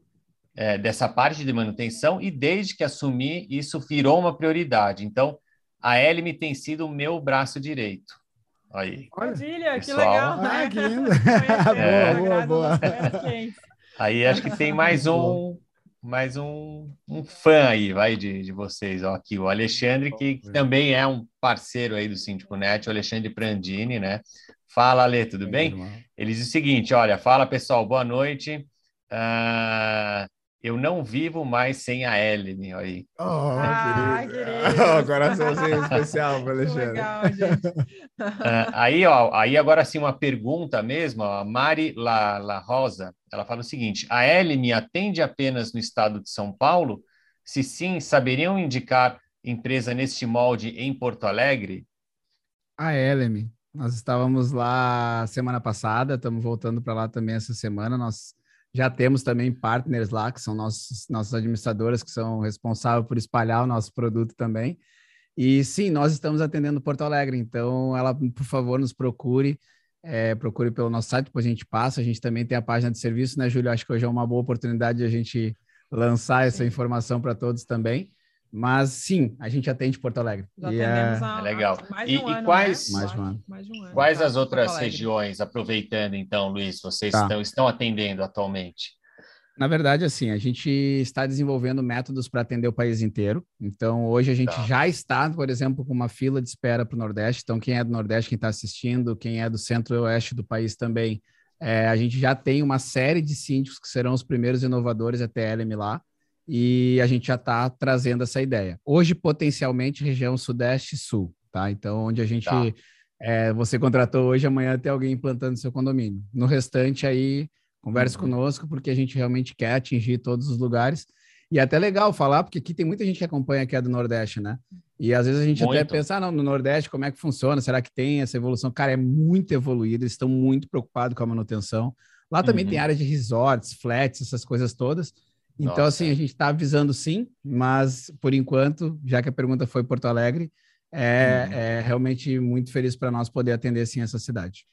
é, dessa parte de manutenção, e desde que assumi, isso virou uma prioridade. Então, a Elime tem sido o meu braço direito. Aí. Padilha, que legal. Né? Ah, que lindo. é. boa, boa, boa. Aí acho que tem mais um mais um, um fã aí, vai, de, de vocês. Ó, aqui, o Alexandre, que, que também é um parceiro aí do Síndico Net, o Alexandre Prandini, né? Fala, Ale, tudo bem? Ele diz o seguinte, olha, fala, pessoal, boa noite. Uh, eu não vivo mais sem a Ellen, aí. Oh, ah, querido. Oh, coraçãozinho especial para Alexandre. Legal, gente. Uh, aí, ó, aí agora sim uma pergunta mesmo, ó, a Mari La, La Rosa, ela fala o seguinte, a Ellen atende apenas no estado de São Paulo? Se sim, saberiam indicar empresa neste molde em Porto Alegre? A Ellen, nós estávamos lá semana passada, estamos voltando para lá também essa semana, nós já temos também partners lá, que são nossos, nossas administradoras, que são responsáveis por espalhar o nosso produto também. E sim, nós estamos atendendo Porto Alegre, então ela, por favor, nos procure, é, procure pelo nosso site, depois a gente passa. A gente também tem a página de serviço, né, Júlio? Acho que hoje é uma boa oportunidade de a gente lançar essa informação para todos também. Mas sim, a gente atende Porto Alegre. Já e é... é legal. Mais e, um e ano, quais, né? mais um ano. Mais um ano, quais as outras regiões, aproveitando então, Luiz, vocês tá. estão, estão atendendo atualmente? Na verdade, assim, a gente está desenvolvendo métodos para atender o país inteiro. Então, hoje a gente tá. já está, por exemplo, com uma fila de espera para o Nordeste. Então, quem é do Nordeste, quem está assistindo, quem é do centro-oeste do país também, é, a gente já tem uma série de síndicos que serão os primeiros inovadores até LM lá e a gente já está trazendo essa ideia. Hoje, potencialmente, região Sudeste e Sul, tá? Então, onde a gente. Tá. É, você contratou hoje, amanhã tem alguém implantando seu condomínio. No restante, aí, converse uhum. conosco, porque a gente realmente quer atingir todos os lugares. E é até legal falar, porque aqui tem muita gente que acompanha que é do Nordeste, né? E às vezes a gente muito. até pensa, ah, não, no Nordeste, como é que funciona? Será que tem essa evolução? Cara, é muito evoluído, eles estão muito preocupados com a manutenção. Lá também uhum. tem área de resorts, flats, essas coisas todas. Então, Nossa. assim, a gente está avisando sim, mas por enquanto, já que a pergunta foi Porto Alegre, é, uhum. é realmente muito feliz para nós poder atender sim essa cidade.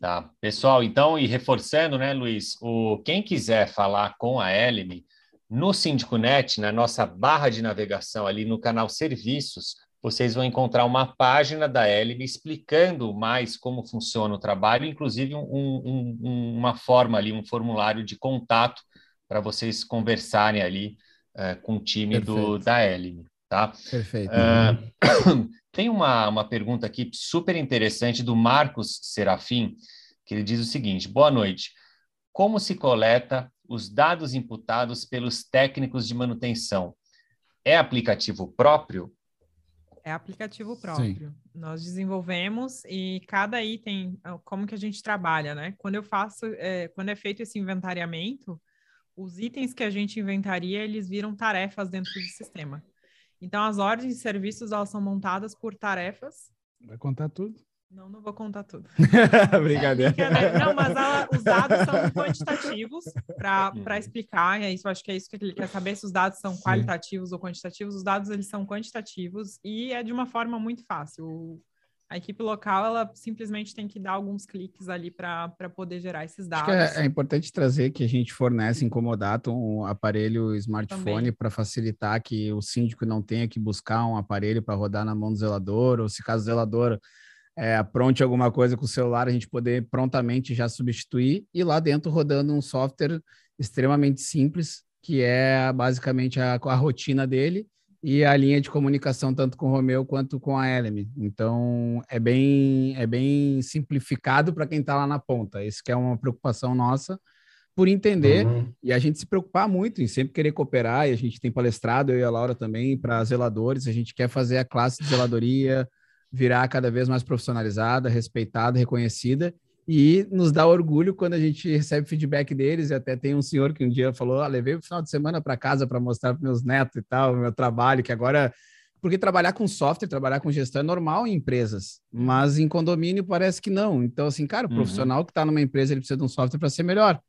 Tá, pessoal, então, e reforçando, né, Luiz, o, quem quiser falar com a Elime, no SíndicoNet, na nossa barra de navegação ali no canal Serviços, vocês vão encontrar uma página da Elime explicando mais como funciona o trabalho, inclusive um, um, uma forma ali, um formulário de contato para vocês conversarem ali uh, com o time do, da Eline, tá? Perfeito. Uh, tem uma, uma pergunta aqui super interessante do Marcos Serafim, que ele diz o seguinte: boa noite. Como se coleta os dados imputados pelos técnicos de manutenção? É aplicativo próprio? É aplicativo próprio. Sim. Nós desenvolvemos e cada item, como que a gente trabalha, né? Quando eu faço, é, quando é feito esse inventariamento, os itens que a gente inventaria, eles viram tarefas dentro do sistema. Então, as ordens de serviços, elas são montadas por tarefas. Vai contar tudo? Não, não vou contar tudo. Brincadeira. Não, mas ela, os dados são quantitativos para uhum. explicar, é isso, acho que é isso que ele quer saber, se os dados são qualitativos Sim. ou quantitativos. Os dados, eles são quantitativos e é de uma forma muito fácil. A equipe local, ela simplesmente tem que dar alguns cliques ali para poder gerar esses dados. Acho que é, é, importante trazer que a gente fornece incomodato um aparelho smartphone para facilitar que o síndico não tenha que buscar um aparelho para rodar na mão do zelador, ou se caso o zelador é, apronte alguma coisa com o celular, a gente poder prontamente já substituir e lá dentro rodando um software extremamente simples, que é basicamente a, a rotina dele e a linha de comunicação tanto com o Romeu quanto com a Eleme. Então é bem é bem simplificado para quem está lá na ponta. Isso que é uma preocupação nossa por entender uhum. e a gente se preocupar muito em sempre querer cooperar. E a gente tem palestrado eu e a Laura também para zeladores. A gente quer fazer a classe de zeladoria virar cada vez mais profissionalizada, respeitada, reconhecida e nos dá orgulho quando a gente recebe feedback deles. E até tem um senhor que um dia falou: ah, levei o final de semana para casa para mostrar para meus netos e tal, o meu trabalho, que agora. Porque trabalhar com software, trabalhar com gestão é normal em empresas, mas em condomínio parece que não. Então, assim, cara, o uhum. profissional que está numa empresa ele precisa de um software para ser melhor.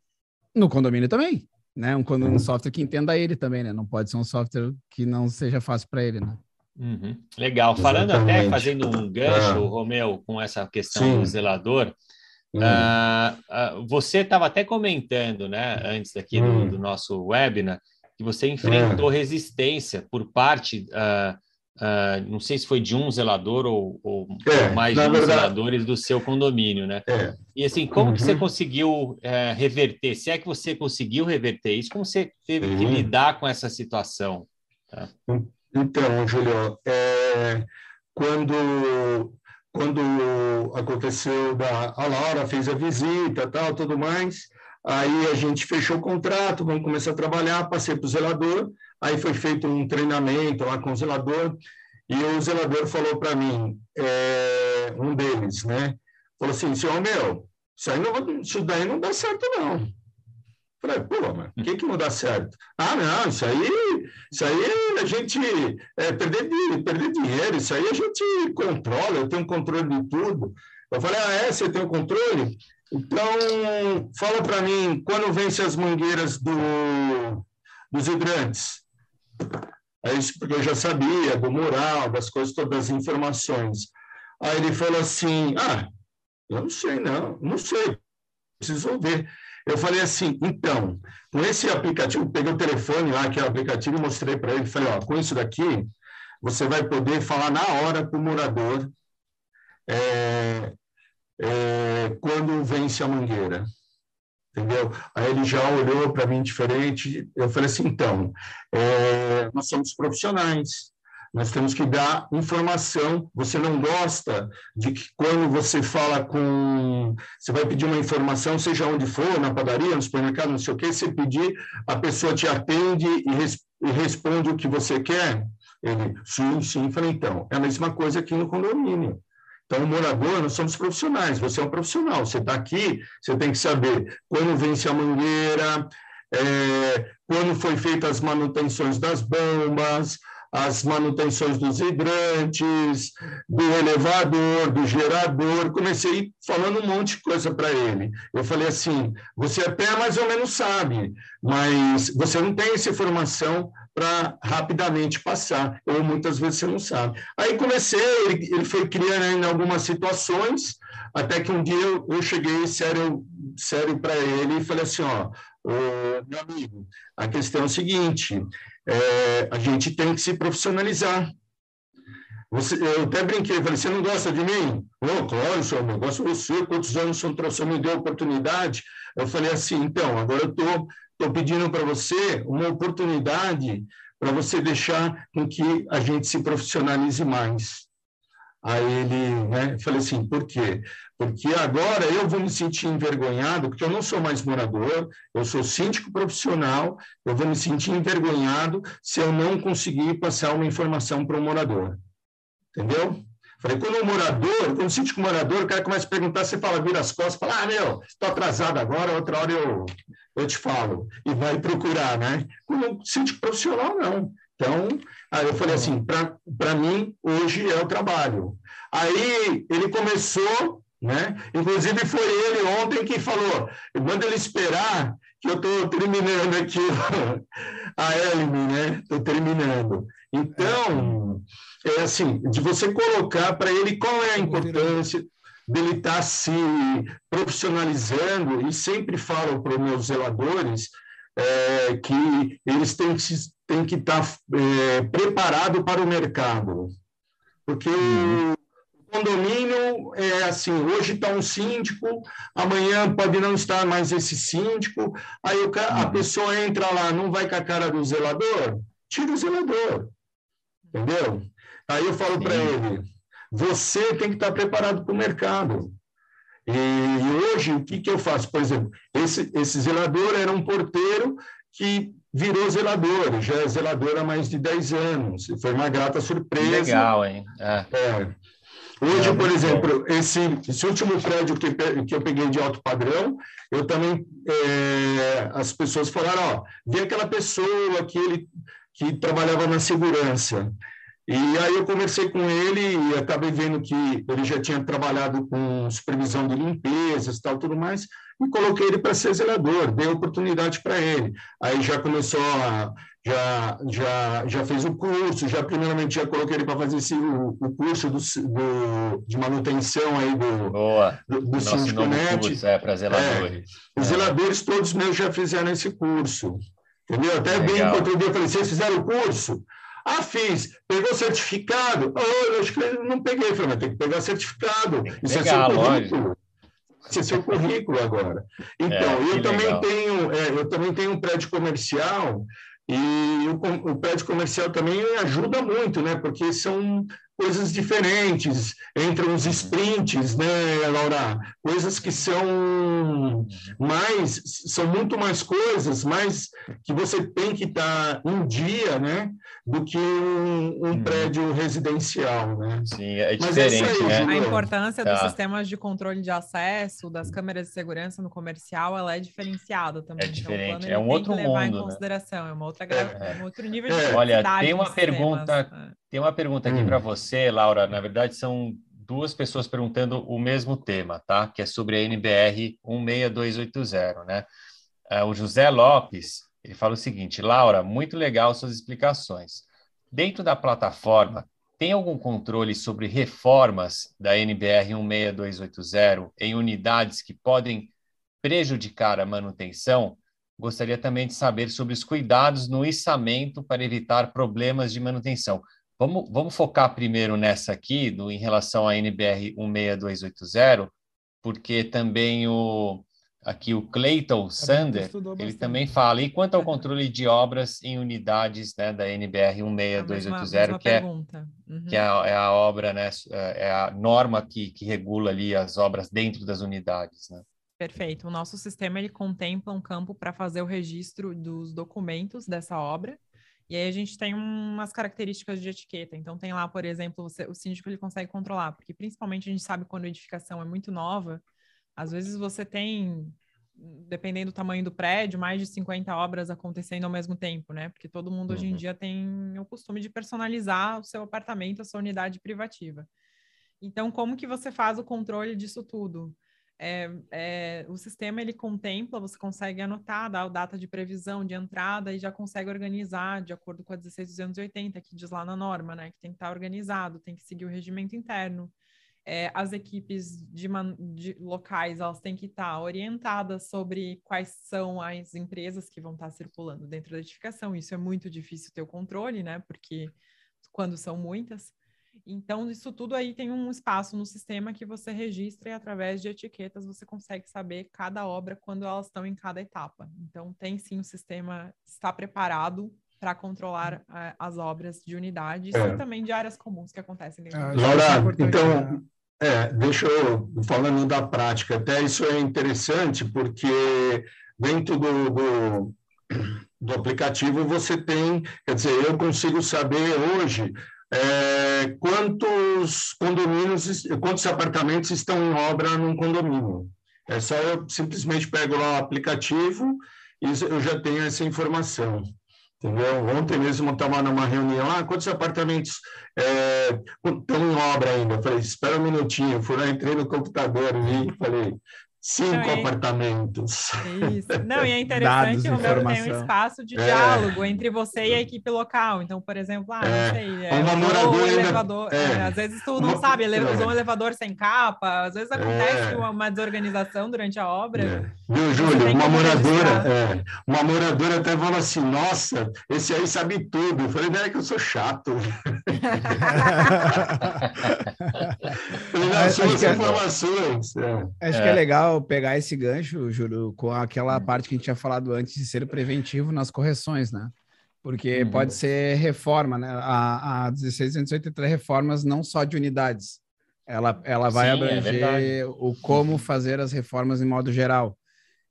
No condomínio também. né? Um, um software que entenda ele também, né? Não pode ser um software que não seja fácil para ele, né? Uhum. Legal. Falando até, fazendo um gancho, ah. Romeu, com essa questão Sim. do zelador, uh, uh, você estava até comentando, né, antes aqui do, hum. do, nosso webinar, que você enfrentou é. resistência por parte uh, não sei se foi de um zelador ou, ou, é, mais de um verdade, zeladores do seu condomínio, né? É. E assim, como uhum. que você uhum. conseguiu é, reverter? Se é que você conseguiu reverter isso, como você teve uhum. que lidar com essa situação? Tá? Então, Julio, é, quando quando aconteceu da a Laura fez a visita, tal, tudo mais, aí a gente fechou o contrato, vamos começar a trabalhar, passei para o zelador, Aí foi feito um treinamento lá com o zelador, e o zelador falou para mim, é, um deles, né? Falou assim, senhor meu, isso, aí não, isso daí não dá certo, não. Falei, pô, mas o que, que não dá certo? Ah, não, isso aí, isso aí a gente é, perder, perder dinheiro, isso aí a gente controla, eu tenho controle de tudo. Eu falei, ah, é? Você tem o controle? Então, fala para mim, quando vence as mangueiras do, dos hidrantes? É isso porque eu já sabia do mural, das coisas, todas as informações. Aí ele falou assim: Ah, eu não sei, não, não sei, preciso ver. Eu falei assim: então, com esse aplicativo, peguei o telefone lá, que é o aplicativo, e mostrei para ele. Falei: Ó, com isso daqui, você vai poder falar na hora para o morador é, é, quando vence a mangueira entendeu? Aí ele já olhou para mim diferente. Eu falei assim, então, é, nós somos profissionais, nós temos que dar informação. Você não gosta de que quando você fala com. Você vai pedir uma informação, seja onde for, na padaria, no supermercado, não sei o quê, você pedir, a pessoa te atende e, res, e responde o que você quer. Ele, sim, sim. Falei, então, é a mesma coisa aqui no condomínio. Então, o morador, nós somos profissionais, você é um profissional, você está aqui, você tem que saber quando vence a mangueira, é, quando foi feitas as manutenções das bombas, as manutenções dos hidrantes, do elevador, do gerador. Comecei falando um monte de coisa para ele. Eu falei assim: você até mais ou menos sabe, mas você não tem essa informação para rapidamente passar, ou muitas vezes você não sabe. Aí comecei, ele, ele foi criando em algumas situações, até que um dia eu, eu cheguei sério, sério para ele e falei assim, ó, meu amigo, a questão é o seguinte, é, a gente tem que se profissionalizar. Você, eu até brinquei, falei, você não gosta de mim? Oh, claro, senhor, eu gosto de você, quantos anos o senhor me deu oportunidade? Eu falei assim, então, agora eu estou Estou pedindo para você uma oportunidade para você deixar com que a gente se profissionalize mais. Aí ele, né, falei assim, por quê? Porque agora eu vou me sentir envergonhado, porque eu não sou mais morador, eu sou síndico profissional, eu vou me sentir envergonhado se eu não conseguir passar uma informação para o morador. Entendeu? Falei, quando o morador, quando o síndico morador, o cara começa a perguntar, você fala, vira as costas, fala, ah, meu, estou atrasado agora, outra hora eu, eu te falo, e vai procurar, né? Como síndico profissional, não. Então, aí eu falei assim, para mim, hoje é o trabalho. Aí ele começou, né? Inclusive foi ele ontem que falou, manda ele esperar que eu estou terminando aqui a Elmi, né? Estou terminando. Então, é assim, de você colocar para ele qual é a importância, dele estar tá se profissionalizando, e sempre falo para os meus zeladores é, que eles têm que, têm que estar tá, é, preparados para o mercado. Porque uhum. Condomínio é assim, hoje está um síndico, amanhã pode não estar mais esse síndico, aí o, a uhum. pessoa entra lá, não vai com a cara do zelador, tira o zelador, entendeu? Aí eu falo para ele, você tem que estar preparado para o mercado. E hoje, o que, que eu faço? Por exemplo, esse, esse zelador era um porteiro que virou zelador, já é zelador há mais de 10 anos. Foi uma grata surpresa. Legal, hein? É. É. Hoje, é, por exemplo, esse, esse, último prédio que, que eu peguei de alto padrão, eu também, é, as pessoas falaram, ó, vi aquela pessoa que, ele, que trabalhava na segurança, E aí eu conversei com ele e acabei vendo que ele já tinha trabalhado com supervisão de limpezas tal, tudo mais, e coloquei ele para ser zelador, dei oportunidade para ele. Aí já começou a já já já fez o curso, já primeiramente já coloquei ele para fazer esse, o, o curso do, do, de manutenção aí do Boa. do, do Síndico Net. É para zeladores. É, os zeladores todos meus já fizeram esse curso. Entendeu? Até Legal. bem dia eu falei, vocês fizeram o curso? Ah, fiz. Pegou certificado? Oh, eu acho que eu não peguei. Eu falei, mas tem que pegar certificado. Isso pegar, é seu currículo. Isso é seu currículo agora. Então, é, eu, também tenho, é, eu também tenho um prédio comercial e o, o prédio comercial também ajuda muito, né? Porque são coisas diferentes, entre uns sprints, né, Laura? Coisas que são mais, são muito mais coisas, mais que você tem que estar em dia, né? Do que um, um hum. prédio residencial, né? Sim, é diferente, aí, né? A importância tá. dos sistemas de controle de acesso, das câmeras de segurança no comercial, ela é diferenciada também. É então, diferente, então, é um outro mundo, levar em né? consideração, né? é uma outra, é. um outro nível de é. Olha, tem uma pergunta, é. tem uma pergunta aqui hum. para você, Laura, na verdade são duas pessoas perguntando o mesmo tema, tá? Que é sobre a NBR 16280, né? É, o José Lopes, ele fala o seguinte: Laura, muito legal suas explicações. Dentro da plataforma, tem algum controle sobre reformas da NBR 16280 em unidades que podem prejudicar a manutenção? Gostaria também de saber sobre os cuidados no içamento para evitar problemas de manutenção. Vamos, vamos focar primeiro nessa aqui, do, em relação à NBR 16280, porque também o aqui o Clayton Sander, ele também fala. E quanto ao controle de obras em unidades né, da NBR 16280, que, é, uhum. que é, a, é, a, obra, né, é a norma que, que regula ali as obras dentro das unidades. Né? Perfeito. O nosso sistema ele contempla um campo para fazer o registro dos documentos dessa obra e aí a gente tem umas características de etiqueta. Então tem lá, por exemplo, você, o síndico ele consegue controlar, porque principalmente a gente sabe quando a edificação é muito nova, às vezes você tem, dependendo do tamanho do prédio, mais de 50 obras acontecendo ao mesmo tempo, né? Porque todo mundo uhum. hoje em uhum. dia tem o costume de personalizar o seu apartamento, a sua unidade privativa. Então, como que você faz o controle disso tudo? é, é, o sistema ele contempla, você consegue anotar, dar a data de previsão de entrada e já consegue organizar de acordo com a 16280, que diz lá na norma, né? Que tem que estar organizado, tem que seguir o regimento interno. É, as equipes de, de, locais elas têm que estar orientadas sobre quais são as empresas que vão estar circulando dentro da edificação. Isso é muito difícil ter o controle, né? Porque quando são muitas. Então, isso tudo aí tem um espaço no sistema que você registra e através de etiquetas você consegue saber cada obra quando elas estão em cada etapa. Então, tem sim o sistema está preparado para controlar uh, as obras de unidades é. e também de áreas comuns que acontecem dentro ah, Laura, é então, é, deixa eu, falando da prática, até isso é interessante porque dentro do, do, do aplicativo você tem, quer dizer, eu consigo saber hoje é, quantos condomínios, quantos apartamentos estão em obra num condomínio. É só eu simplesmente pego lá o aplicativo e eu já tenho essa informação. Entendeu? Ontem mesmo eu estava numa reunião, ah, quantos apartamentos é, em obra ainda? Eu falei, espera um minutinho. Fui lá, entrei no computador e falei, Cinco não, apartamentos. Isso. Não, e é interessante, o meu tem um espaço de é. diálogo entre você e a equipe local. Então, por exemplo, ah, é. não sei, é, uma moradora, elevador. É. é. às vezes tu não uma... sabe, usou um elevador sem capa, às vezes acontece é. uma, uma, desorganização durante a obra. É. Viu, Júlio? Uma moradora, uma moradora até falou assim: nossa, esse aí sabe tudo. Eu falei, não é que eu sou chato. eu informações. Acho que é legal legal pegar esse gancho, Júlio, com aquela hum. parte que a gente tinha falado antes de ser preventivo nas correções, né? Porque uhum. pode ser reforma, né? A, a 1683 reformas não só de unidades. Ela, ela vai Sim, é abranger é o como fazer as reformas em modo geral.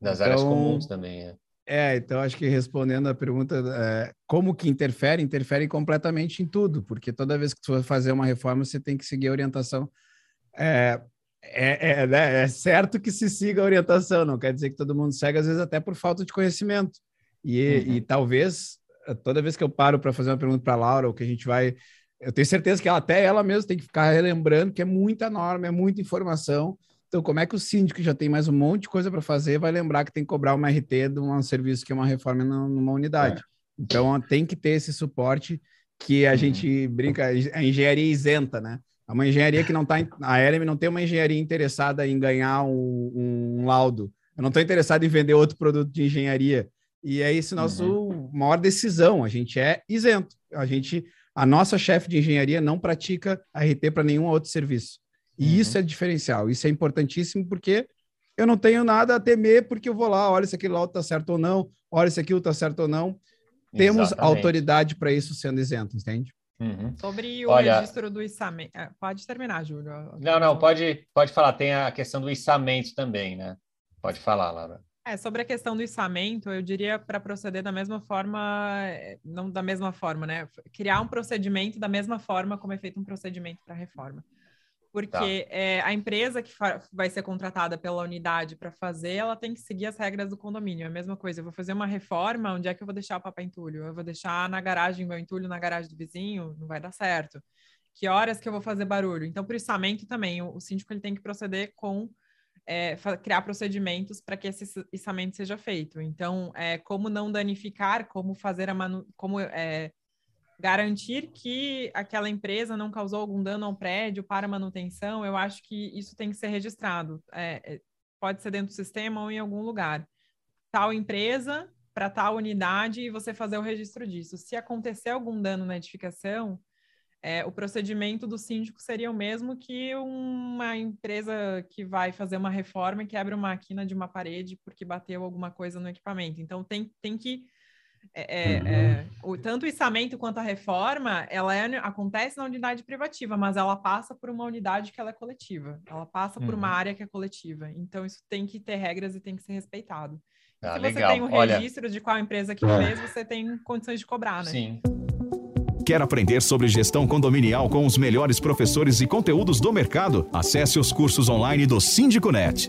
Das então, áreas comuns também, é. É, então acho que respondendo a pergunta, é, como que interfere? Interfere completamente em tudo, porque toda vez que tu for fazer uma reforma, você tem que seguir a orientação. É, é, é, né? é, certo que se siga a orientação, não quer dizer que todo mundo segue, às vezes até por falta de conhecimento. E, uhum. e talvez, toda vez que eu paro para fazer uma pergunta para a Laura, ou que a gente vai eu tenho certeza que ela, até ela mesma tem que ficar relembrando que é muita norma, é muita informação. Então, como é que o síndico que já tem mais um monte de coisa para fazer vai lembrar que tem que cobrar uma RT de um serviço que é uma reforma numa unidade? É. Então, tem que ter esse suporte que a uhum. gente brinca, a engenharia isenta, né? É uma engenharia que não está. A ERM não tem uma engenharia interessada em ganhar um, um laudo. Eu não estou interessado em vender outro produto de engenharia. E é esse nosso uhum. maior decisão. A gente é isento. A gente, a nossa chefe de engenharia não pratica RT para nenhum outro serviço. E uhum. isso é diferencial. Isso é importantíssimo porque eu não tenho nada a temer porque eu vou lá, olha se aquele laudo está certo ou não, olha se aquilo está certo ou não. Temos Exatamente. autoridade para isso sendo isento, entende? Uhum. Sobre o Olha, registro do içamento. É, pode terminar, Júlio. Não, não, pode, pode falar. Tem a questão do içamento também, né? Pode falar, Laura. É, sobre a questão do içamento, eu diria para proceder da mesma forma, eh, não da mesma forma, né? Criar um procedimento da mesma forma como é feito um procedimento para reforma. Porque tá. é, a empresa que vai ser contratada pela unidade para fazer, ela tem que seguir as regras do condomínio. É a mesma coisa. Eu vou fazer uma reforma, onde é que eu vou deixar o papel entulho? Eu vou deixar na garagem meu entulho na garagem do vizinho? Não vai dar certo. Que horas que eu vou fazer barulho? Então, por içamento também, o, o síndico ele tem que proceder com é, criar procedimentos para que esse içamento seja feito. Então, é, como não danificar, como fazer a manu como é, garantir que aquela empresa não causou algum dano ao prédio para manutenção, eu acho que isso tem que ser registrado. É, é pode ser dentro do sistema ou em algum lugar. Tal empresa para tal unidade e você fazer o registro disso. Se acontecer algum dano na edificação, é, o procedimento do síndico seria o mesmo que uma empresa que vai fazer uma reforma e quebra uma máquina de uma parede porque bateu alguma coisa no equipamento. Então, tem, tem que é, é, uhum. é, o, tanto o içamento quanto a reforma, ela é, acontece na unidade privativa, mas ela passa por uma unidade que ela é coletiva. Ela passa uhum. por uma uhum. área que é coletiva. Então, isso tem que ter regras e tem que ser respeitado. Ah, se você legal. tem o um registro Olha... de qual empresa que é. fez, você tem condições de cobrar, né? Sim. Quer aprender sobre gestão condominial com os melhores professores e conteúdos do mercado? Acesse os cursos online do Síndico Net.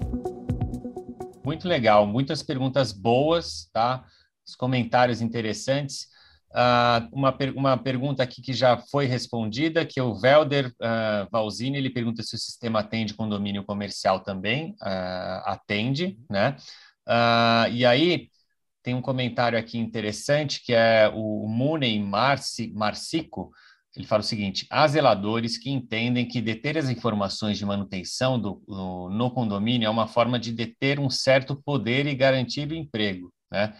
Muito legal, muitas perguntas boas, tá? Os comentários interessantes. Uh, uma, per uma pergunta aqui que já foi respondida, que o Velder uh, Valzini, ele pergunta se o sistema atende condomínio comercial também. Uh, atende, né? e aí, tem um comentário aqui interessante, que é o Muney Marci Marcico, ele fala o seguinte: há zeladores que entendem que deter as informações de manutenção do, no, no condomínio é uma forma de deter um certo poder e garantir o emprego, né?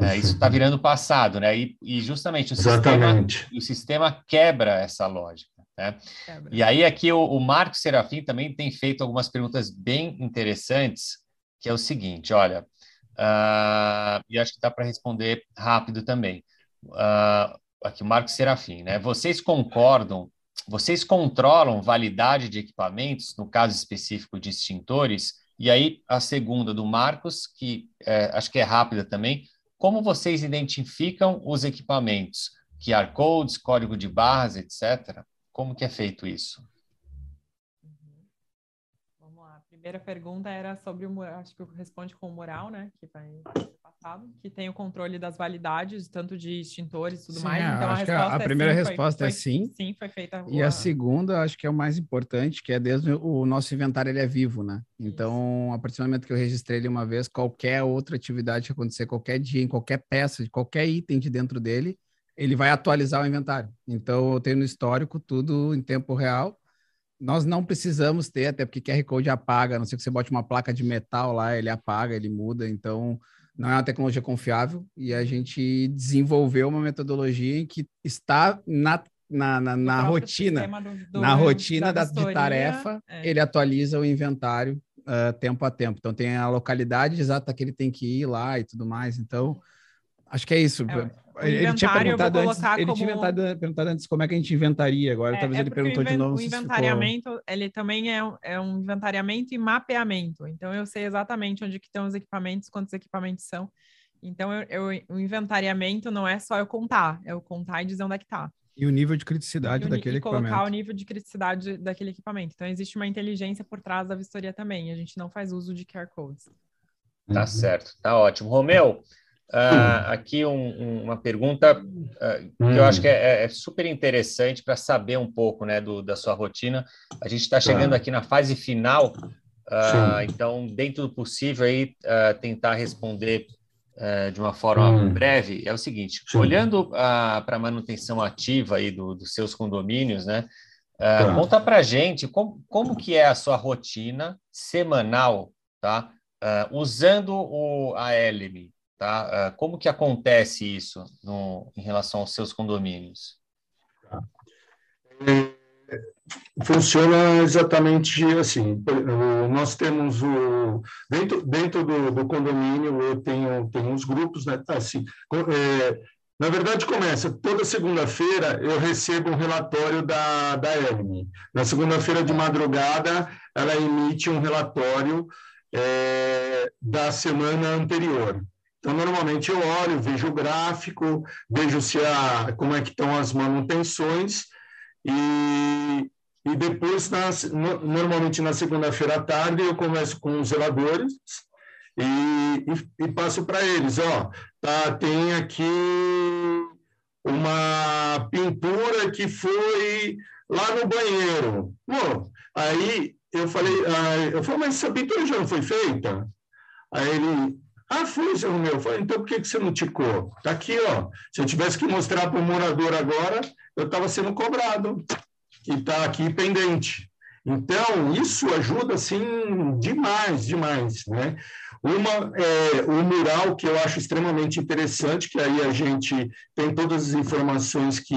É, isso está virando passado, né? E, e justamente o sistema, o sistema, quebra essa lógica. Né? Quebra. E aí aqui o, o Marco Serafim também tem feito algumas perguntas bem interessantes, que é o seguinte, olha, uh, e acho que dá para responder rápido também. Uh, aqui o Marco Serafim, né? Vocês concordam, vocês controlam validade de equipamentos, no caso específico de extintores, e aí a segunda do Marcos, que é, acho que é rápida também, como vocês identificam os equipamentos? QR codes, código de barras, etc. Como que é feito isso? Uhum. Vamos lá. A primeira pergunta era sobre o acho que responde com o mural, né? Que vai passado, que tem o controle das validades, tanto de extintores e tudo sim, mais. É, então a resposta a, a é primeira sim, resposta foi, é sim. sim, foi feita. E a segunda, acho que é o mais importante, que é desde o nosso inventário ele é vivo, né? Então, Isso. a partir do momento que eu registrei ele uma vez, qualquer outra atividade que acontecer, qualquer dia, em qualquer peça, de qualquer item de dentro dele, ele vai atualizar o inventário. Então, eu tenho no histórico tudo em tempo real. Nós não precisamos ter, até porque QR Code apaga, a não ser que você bote uma placa de metal lá, ele apaga, ele muda. Então, não é uma tecnologia confiável e a gente desenvolveu uma metodologia em que está na, na, na, na rotina, do, do, na rotina da, da de tarefa, é. ele atualiza o inventário uh, tempo a tempo. Então tem a localidade exata que ele tem que ir lá e tudo mais. Então acho que é isso. É, ele tinha perguntado antes, ele como... tinha perguntado antes como é que a gente inventaria agora, é, talvez é ele perguntou de novo. O inventariamento, ficou... ele também é, é um inventariamento e mapeamento. Então eu sei exatamente onde que estão os equipamentos, quantos equipamentos são. Então eu, eu, o inventariamento não é só eu contar, é eu contar e dizer onde é que está. E o nível de criticidade e daquele e equipamento. colocar o nível de criticidade daquele equipamento. Então existe uma inteligência por trás da vistoria também. A gente não faz uso de QR codes. Tá certo, tá ótimo. Romeu, Uh, aqui um, um, uma pergunta uh, que eu acho que é, é super interessante para saber um pouco né, do, da sua rotina. A gente está chegando aqui na fase final, uh, então, dentro do possível, aí, tentar responder de uma forma hum. breve. É o seguinte: olhando para a manutenção ativa aí do, dos seus condomínios, né? Conta para gente como, como que é a sua rotina semanal, tá? usando o, a LM. Tá? Ah, como que acontece isso no, em relação aos seus condomínios? É, funciona exatamente assim. Nós temos o dentro, dentro do, do condomínio eu tenho, tenho uns grupos, né? Assim, é, na verdade, começa toda segunda-feira eu recebo um relatório da, da Elmi. Na segunda-feira de madrugada, ela emite um relatório é, da semana anterior. Então, normalmente eu olho, vejo o gráfico, vejo se a, como é que estão as manutenções e, e depois, nas, no, normalmente na segunda-feira à tarde, eu converso com os zeladores e, e, e passo para eles, ó, tá, tem aqui uma pintura que foi lá no banheiro. Bom, aí eu falei, ah, eu falei, mas essa pintura já não foi feita? Aí ele, ah, seu meu. Falei, então por que, que você não ticou? Está aqui, ó. Se eu tivesse que mostrar para o morador agora, eu estava sendo cobrado. E está aqui pendente. Então, isso ajuda, assim, demais, demais, né? Uma, é, o mural, que eu acho extremamente interessante, que aí a gente tem todas as informações que,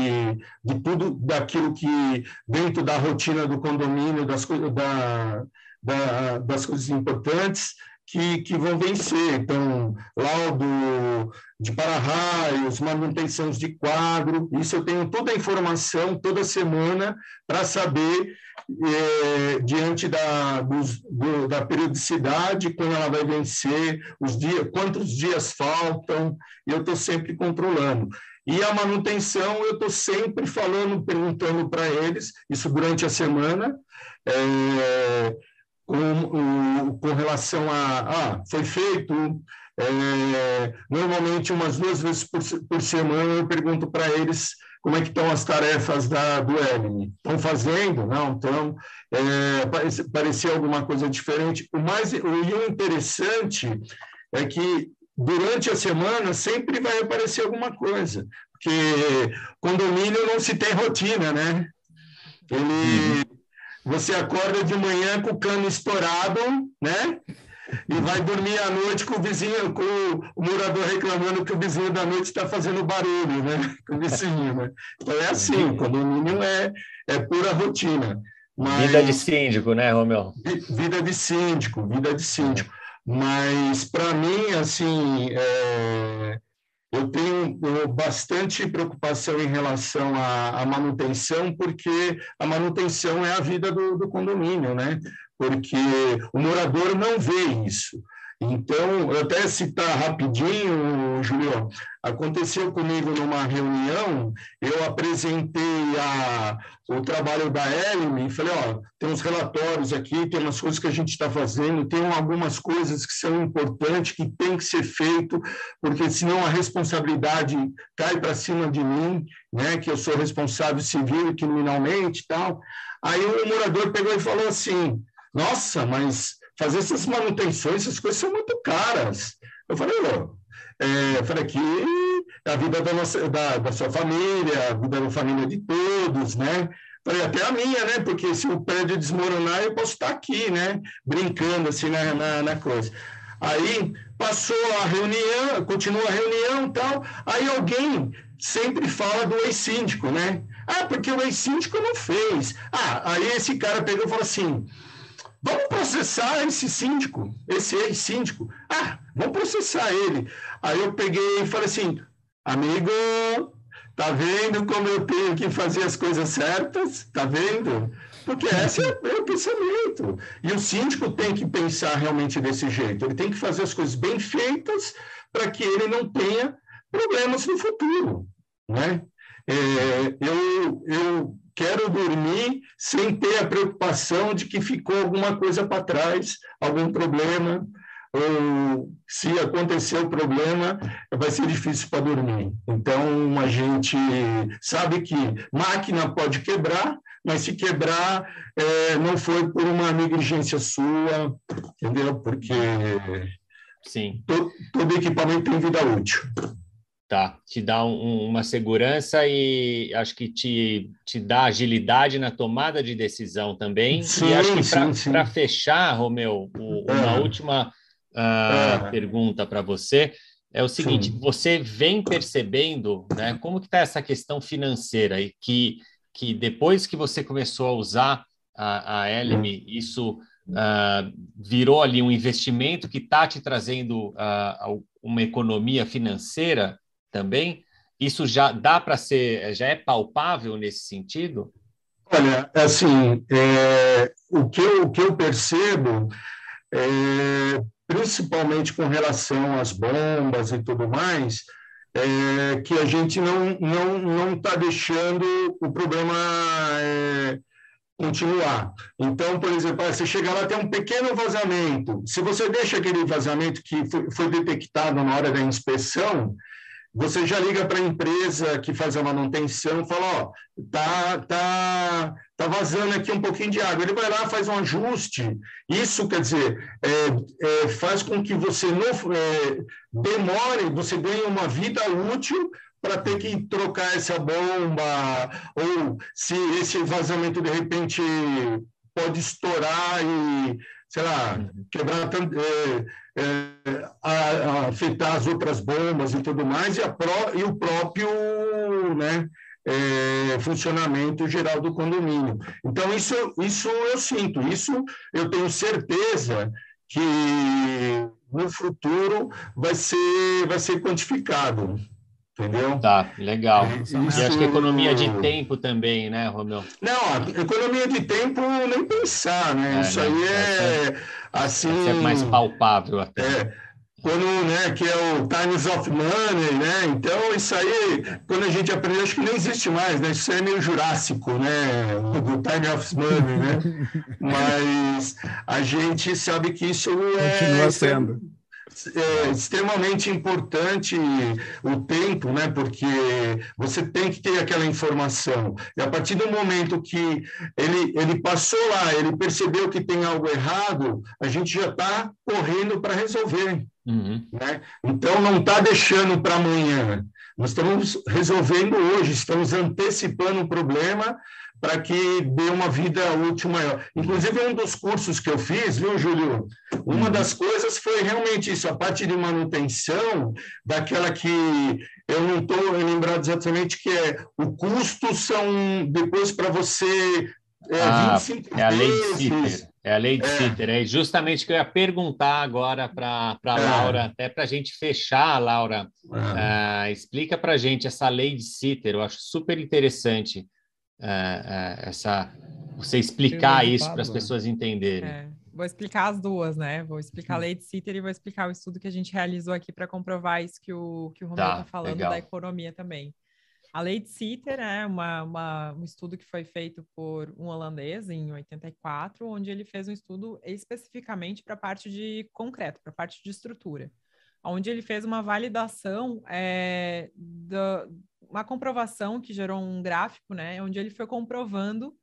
de tudo daquilo que, dentro da rotina do condomínio, das, da, da, das coisas importantes, que, que vão vencer. Então, laudo de para-raios, manutenção de quadro, isso eu tenho toda a informação toda semana para saber, é, diante da, dos, do, da periodicidade, quando ela vai vencer, os dias, quantos dias faltam, eu estou sempre controlando. E a manutenção, eu estou sempre falando, perguntando para eles, isso durante a semana, é, com, com relação a, ah, foi feito, é, normalmente umas duas vezes por, por semana eu pergunto para eles como é que estão as tarefas da, do Emily. Estão fazendo? Não, então é, parecia alguma coisa diferente. O mais o, o interessante é que durante a semana sempre vai aparecer alguma coisa, porque condomínio não se tem rotina, né? Ele, uhum. Você acorda de manhã com o cano estourado, né? E vai dormir à noite com o vizinho, com o morador reclamando que o vizinho da noite está fazendo barulho, né? Com o vizinho, né? Então é assim, o condomínio é, é pura rotina. Mas... Vida de síndico, né, Romeu? Vida de síndico, vida de síndico. Mas, para mim, assim, é eu tenho bastante preocupação em relação à, à, manutenção, porque a manutenção é a vida do, do condomínio, né? Porque o morador não vê isso. Então, até citar rapidinho, Julio, aconteceu comigo numa reunião, eu apresentei a, o trabalho da Elme e falei, ó, tem uns relatórios aqui, tem umas coisas que a gente está fazendo, tem algumas coisas que são importantes, que tem que ser feito, porque senão a responsabilidade cai para cima de mim, né, que eu sou responsável civil e criminalmente e tal. Aí o morador pegou e falou assim, nossa, mas fazer essas manutenções, essas coisas são muito caras. Eu falei, oh, é, falei aqui a vida da, nossa, da, da sua família, a vida da família de todos, né? Falei, até a minha, né? Porque se o prédio desmoronar, eu posso estar aqui, né? Brincando assim na, na, na coisa. Aí passou a reunião, continua a reunião e tal. Aí alguém sempre fala do ex-síndico, né? Ah, porque o ex-síndico não fez. Ah, aí esse cara pegou e falou assim: Vamos processar esse síndico, esse ex-síndico. Ah, vamos processar ele. Aí eu peguei e falei assim, amigo, tá vendo como eu tenho que fazer as coisas certas? Tá vendo? Porque esse é, é o pensamento. E o síndico tem que pensar realmente desse jeito. Ele tem que fazer as coisas bem feitas para que ele não tenha problemas no futuro. Né? É, eu, eu quero dormir sem ter a preocupação de que ficou alguma coisa para trás, algum problema, ou se acontecer o problema, vai ser difícil para dormir. Então, a gente sabe que máquina pode quebrar, mas se quebrar, é, não foi por uma negligência sua, entendeu? Porque Sim. Todo, todo equipamento tem vida útil. Tá, te dá um, uma segurança e acho que te, te dá agilidade na tomada de decisão também. Sim, e acho que para fechar, Romeu, o, é. uma última uh, é. pergunta para você é o seguinte: sim. você vem percebendo né, como que está essa questão financeira e que, que depois que você começou a usar a, a Elme, isso uh, virou ali um investimento que está te trazendo uh, uma economia financeira também? Isso já dá para ser, já é palpável nesse sentido? Olha, assim, é, o, que eu, o que eu percebo, é, principalmente com relação às bombas e tudo mais, é que a gente não não não está deixando o problema é, continuar. Então, por exemplo, você chega lá, tem um pequeno vazamento. Se você deixa aquele vazamento que foi, foi detectado na hora da inspeção, você já liga para a empresa que faz a manutenção e fala, ó, tá, tá, tá vazando aqui um pouquinho de água. Ele vai lá, faz um ajuste. Isso, quer dizer, é, é, faz com que você não é, demore, você ganhe uma vida útil para ter que trocar essa bomba, ou se esse vazamento de repente pode estourar e, sei lá, uhum. quebrar, é, a, afetar as outras bombas e tudo mais, e, pro, e o próprio né, é, funcionamento geral do condomínio. Então, isso, isso eu sinto, isso eu tenho certeza que no futuro vai ser, vai ser quantificado. Entendeu? Tá, legal. Isso... E acho que economia de tempo também, né, Romeu? Não, economia de tempo nem pensar, né? É, isso né? aí é, é assim. É mais palpável até. É, quando, né, que é o Times of Money, né? Então, isso aí, quando a gente aprende, acho que nem existe mais, né? Isso é meio jurássico, né? Do Time of Money, né? Mas a gente sabe que isso é. Continua sendo é extremamente importante o tempo, né? Porque você tem que ter aquela informação. E a partir do momento que ele, ele passou lá, ele percebeu que tem algo errado, a gente já está correndo para resolver. Uhum. Né? Então, não está deixando para amanhã. Nós estamos resolvendo hoje, estamos antecipando o problema para que dê uma vida útil maior. Inclusive, um dos cursos que eu fiz, viu, Júlio? Uma das coisas foi realmente isso, a parte de manutenção, daquela que eu não estou lembrado exatamente que é o custo são depois para você é, ah, 25 é a lei de Sitter. É a lei de é. Sitter. É justamente o que eu ia perguntar agora para a é. Laura, até para a gente fechar, Laura. É. Uh, explica para a gente essa lei de Sitter. Eu acho super interessante é, é, essa você explicar isso para as pessoas entenderem. É, vou explicar as duas, né? Vou explicar a lei de Sitter e vou explicar o estudo que a gente realizou aqui para comprovar isso que o, que o Romero está tá falando legal. da economia também. A lei de Sitter é uma, uma, um estudo que foi feito por um holandês em 84, onde ele fez um estudo especificamente para a parte de concreto, para a parte de estrutura, onde ele fez uma validação é, do, uma comprovação que gerou um gráfico, né, onde ele foi comprovando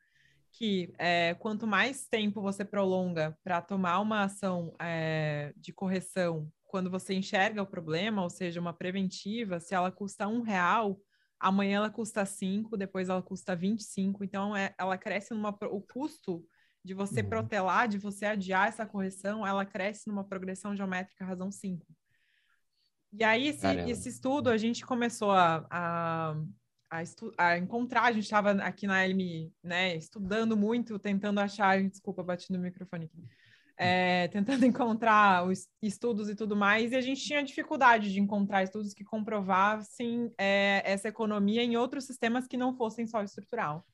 que é, quanto mais tempo você prolonga para tomar uma ação é, de correção, quando você enxerga o problema, ou seja, uma preventiva, se ela custa um real, amanhã ela custa cinco, depois ela custa 25, então é, ela cresce numa o custo de você uhum. protelar, de você adiar essa correção, ela cresce numa progressão geométrica razão 5. E aí, esse, esse estudo, a gente começou a, a, a, estu, a encontrar, a gente estava aqui na LMI, né, estudando muito, tentando achar, desculpa, bati no microfone aqui, é, tentando encontrar os estudos e tudo mais, e a gente tinha dificuldade de encontrar estudos que comprovassem é, essa economia em outros sistemas que não fossem só estrutural.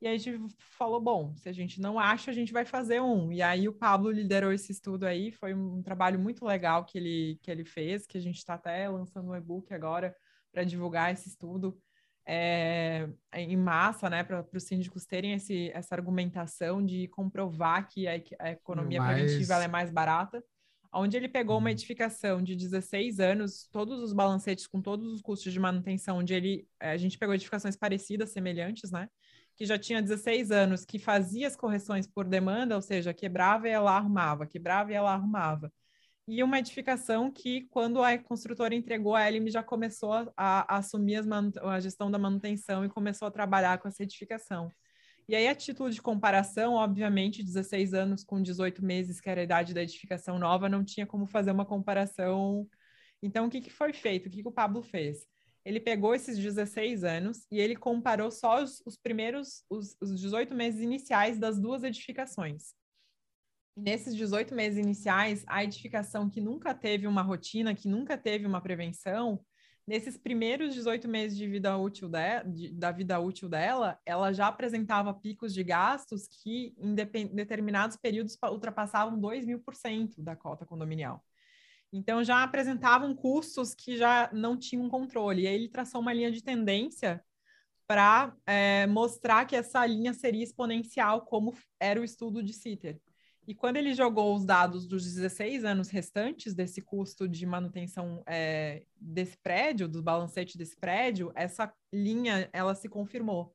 E aí a gente falou, bom, se a gente não acha, a gente vai fazer um. E aí o Pablo liderou esse estudo aí, foi um trabalho muito legal que ele, que ele fez, que a gente está até lançando um e-book agora para divulgar esse estudo é, em massa, né, para os síndicos terem esse, essa argumentação de comprovar que a, a economia mais... preventiva é mais barata. onde ele pegou uma edificação de 16 anos, todos os balancetes com todos os custos de manutenção, onde ele, a gente pegou edificações parecidas, semelhantes, né? Que já tinha 16 anos, que fazia as correções por demanda, ou seja, quebrava e ela arrumava, quebrava e ela arrumava. E uma edificação que, quando a construtora entregou, a Elim já começou a, a assumir a gestão da manutenção e começou a trabalhar com essa edificação. E aí, a título de comparação, obviamente, 16 anos com 18 meses, que era a idade da edificação nova, não tinha como fazer uma comparação. Então, o que, que foi feito? O que, que o Pablo fez? Ele pegou esses 16 anos e ele comparou só os, os primeiros, os, os 18 meses iniciais das duas edificações. Nesses 18 meses iniciais, a edificação que nunca teve uma rotina, que nunca teve uma prevenção, nesses primeiros 18 meses de vida útil de, de, da vida útil dela, ela já apresentava picos de gastos que, em, em determinados períodos, ultrapassavam 2 mil por cento da cota condominial. Então, já apresentavam custos que já não tinham controle. E aí, ele traçou uma linha de tendência para é, mostrar que essa linha seria exponencial, como era o estudo de Sitter. E quando ele jogou os dados dos 16 anos restantes desse custo de manutenção é, desse prédio, do balancete desse prédio, essa linha ela se confirmou.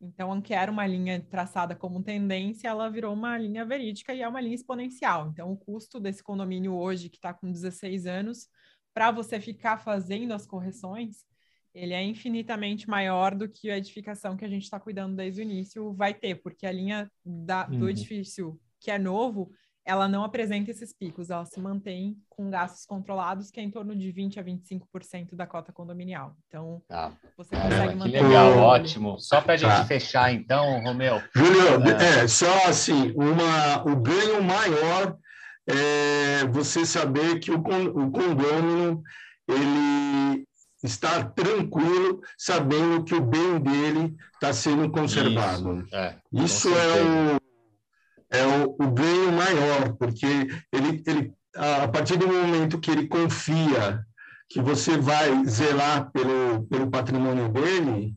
Então, que era uma linha traçada como tendência, ela virou uma linha verídica e é uma linha exponencial. Então, o custo desse condomínio hoje, que está com 16 anos, para você ficar fazendo as correções, ele é infinitamente maior do que a edificação que a gente está cuidando desde o início vai ter, porque a linha da, do uhum. edifício que é novo, ela não apresenta esses picos, ela se mantém com gastos controlados, que é em torno de 20 a 25% da cota condominial. Então, tá. você consegue Caramba, manter. Que legal, ótimo. Só para a gente tá. fechar, então, Romeu. Júlio, é. é, só assim, uma, o ganho maior é você saber que o, o condômino ele está tranquilo, sabendo que o bem dele está sendo conservado. Isso é, Isso é o é o, o ganho maior, porque ele, ele, a partir do momento que ele confia que você vai zelar pelo, pelo patrimônio dele,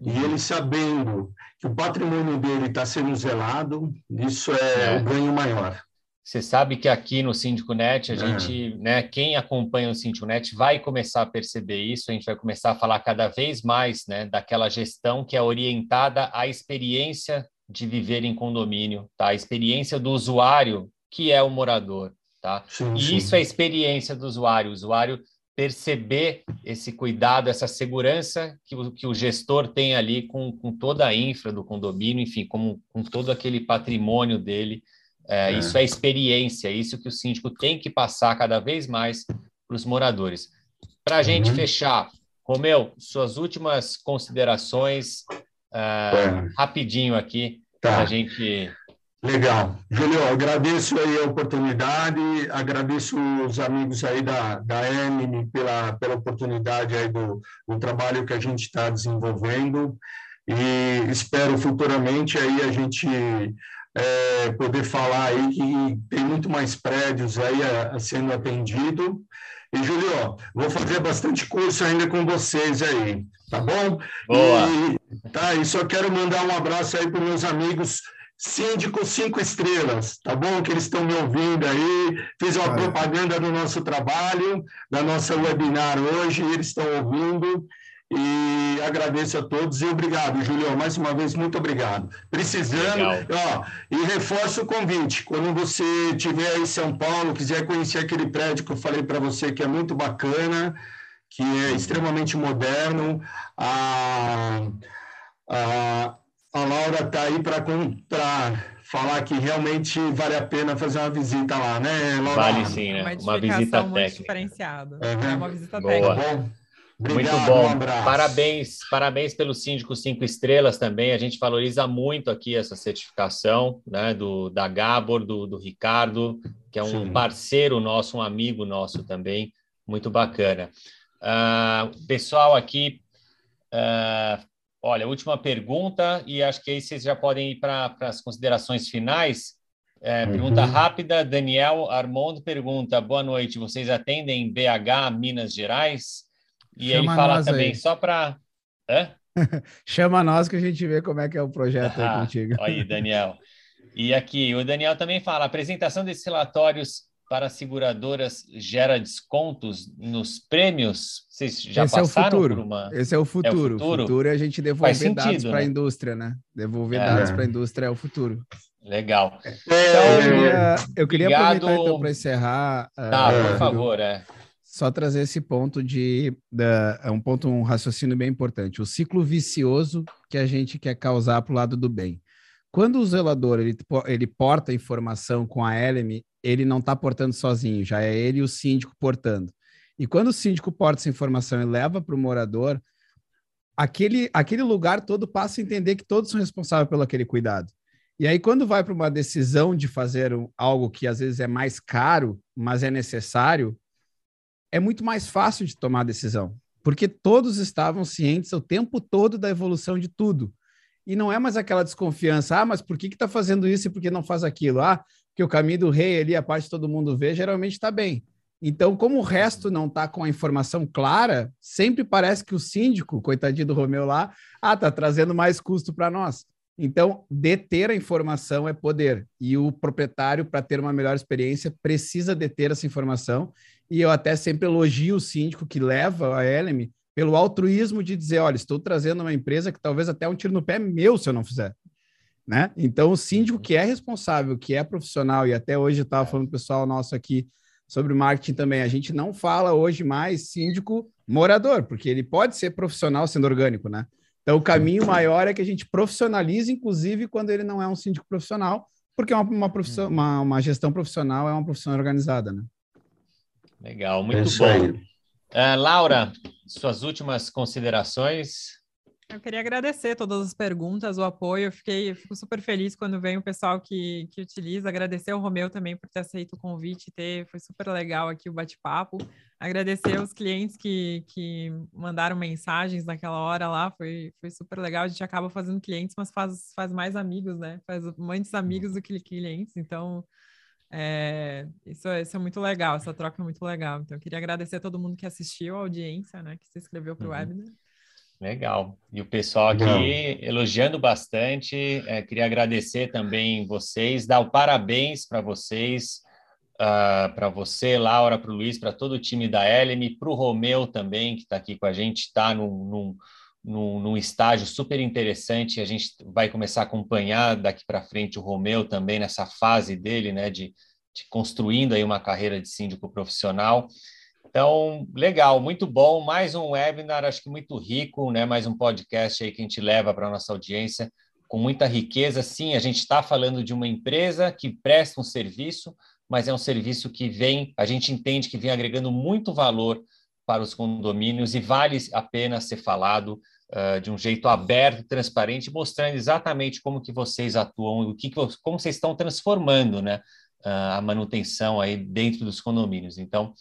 e uhum. ele sabendo que o patrimônio dele está sendo zelado, isso é, é, o ganho maior. Você sabe que aqui no Síndico Net, a é. gente, né, quem acompanha o Síndico Net vai começar a perceber isso, a gente vai começar a falar cada vez mais né, daquela gestão que é orientada à experiência de viver em condomínio, tá? A experiência do usuário, que é o morador, tá? Sim, e sim. isso é a experiência do usuário, o usuário perceber esse cuidado, essa segurança que o, que o gestor tem ali com, com toda a infra do condomínio, enfim, com, com todo aquele patrimônio dele. É, é. Isso é experiência, é isso que o síndico tem que passar cada vez mais para os moradores. Para a gente uhum. fechar, Romeu, suas últimas considerações, uh, rapidinho aqui, Tá. A gente. Legal. Julio, agradeço aí a oportunidade, agradeço os amigos aí da, da Emily pela, pela oportunidade aí do, do trabalho que a gente está desenvolvendo e espero futuramente aí a gente é, poder falar aí que tem muito mais prédios aí a, a sendo atendido. E, Julio, vou fazer bastante curso ainda com vocês aí, tá bom? Boa! E, tá, e só quero mandar um abraço aí para meus amigos Síndico Cinco Estrelas, tá bom? Que eles estão me ouvindo aí. Fiz uma propaganda do nosso trabalho, da nossa webinar hoje, eles estão ouvindo. E agradeço a todos e obrigado, Julião, mais uma vez, muito obrigado. Precisando, ó, e reforço o convite, quando você estiver em São Paulo, quiser conhecer aquele prédio que eu falei para você, que é muito bacana, que é extremamente moderno, a, a, a Laura está aí para falar que realmente vale a pena fazer uma visita lá, né, Laura? Vale sim, né? Uma, uma visita técnica. Diferenciada. Uhum. É uma visita Boa. técnica. Obrigado, muito bom. Um parabéns, parabéns pelo síndico cinco estrelas também. A gente valoriza muito aqui essa certificação, né? Do da Gabor, do, do Ricardo, que é um Sim. parceiro nosso, um amigo nosso também, muito bacana. Uh, pessoal aqui, uh, olha, última pergunta e acho que aí vocês já podem ir para as considerações finais. É, pergunta uhum. rápida, Daniel Armando pergunta: Boa noite, vocês atendem BH, Minas Gerais? E Chama ele fala também, aí. só para. Chama nós que a gente vê como é que é o projeto ah, aí contigo. Aí, Daniel. E aqui, o Daniel também fala: a apresentação desses relatórios para seguradoras gera descontos nos prêmios? Vocês já Esse passaram é o futuro. por uma. Esse é o futuro. É o o futuro? futuro é a gente devolver sentido, dados para a né? indústria, né? Devolver É. dados para a indústria é o futuro. Legal. É, Eu queria, eu queria Obrigado. aproveitar então para encerrar. Tá, ah, por favor, é. Só trazer esse ponto de da, é um ponto, um raciocínio bem importante. O ciclo vicioso que a gente quer causar para o lado do bem. Quando o zelador ele, ele porta a informação com a LM, ele não está portando sozinho, já é ele e o síndico portando. E quando o síndico porta essa informação e leva para o morador, aquele, aquele lugar todo passa a entender que todos são responsáveis pelo aquele cuidado. E aí, quando vai para uma decisão de fazer algo que às vezes é mais caro, mas é necessário, é muito mais fácil de tomar a decisão, porque todos estavam cientes o tempo todo da evolução de tudo. E não é mais aquela desconfiança, ah, mas por que está fazendo isso e por que não faz aquilo? Ah, porque o caminho do rei ali, a parte que todo mundo vê, geralmente está bem. Então, como o resto não está com a informação clara, sempre parece que o síndico, coitadinho do Romeu lá, ah, está trazendo mais custo para nós. Então, deter a informação é poder. E o proprietário, para ter uma melhor experiência, precisa deter essa informação. E eu até sempre elogio o síndico que leva a LM pelo altruísmo de dizer: olha, estou trazendo uma empresa que talvez até um tiro no pé meu se eu não fizer. Né? Então, o síndico que é responsável, que é profissional, e até hoje eu estava falando com o pessoal nosso aqui sobre marketing também, a gente não fala hoje mais síndico morador, porque ele pode ser profissional sendo orgânico, né? Então, o caminho maior é que a gente profissionalize, inclusive, quando ele não é um síndico profissional, porque uma, uma, profissão, uma, uma gestão profissional é uma profissão organizada, né? Legal, É muito isso bom. Ah, Laura, suas últimas considerações. Eu queria agradecer todas as perguntas, o apoio. Eu fiquei, eu fico super feliz quando vem o pessoal que, que utiliza. Agradecer ao Romeu também por ter aceito o convite, ter, foi super legal aqui o bate-papo. Agradecer aos clientes que, que mandaram mensagens naquela hora lá, foi, foi super legal. A gente acaba fazendo clientes, mas faz, faz mais amigos, né? Faz muitos amigos do que clientes. Então, é, isso, é- isso é muito legal, essa troca é muito legal. Então, eu queria agradecer a todo mundo que assistiu, a audiência, né? Que se inscreveu para o Uhum. webinar. Legal. E o pessoal aqui Legal. elogiando bastante. É, queria agradecer também vocês, dar o parabéns para vocês, para você, Laura, para o Luiz, para todo o time da LM, para o Romeu também, que está aqui com a gente, está num, num, num, num estágio super interessante. A gente vai começar a acompanhar daqui para frente o Romeu também nessa fase dele, né, de, de construindo aí uma carreira de síndico profissional. Então, legal, muito bom. Mais um webinar, acho que muito rico, né? Mais um podcast aí que a gente leva para a nossa audiência com muita riqueza. Sim, a gente está falando de uma empresa que presta um serviço, mas é um serviço que vem, a gente entende que vem agregando muito valor para os condomínios e vale a pena ser falado uh, de um jeito aberto transparente, mostrando exatamente como que vocês atuam, o que, que como vocês estão transformando, né? Uh, a manutenção aí dentro dos condomínios. Então,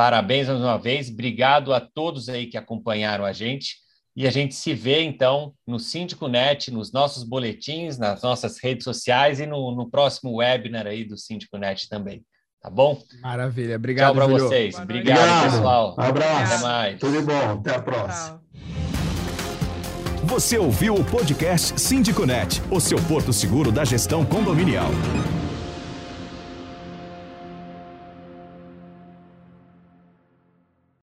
Parabéns mais uma vez, obrigado a todos aí que acompanharam a gente. E a gente se vê, então, no Síndico Net, nos nossos boletins, nas nossas redes sociais e no, no próximo webinar aí do Síndico Net também. Tá bom? Maravilha. Obrigado, Tchau para vocês. Obrigado, Obrigado. pessoal. Um abraço. Até mais. Tudo de bom. Até a próxima. Você ouviu o podcast Síndico Net, o seu porto seguro da gestão condominial.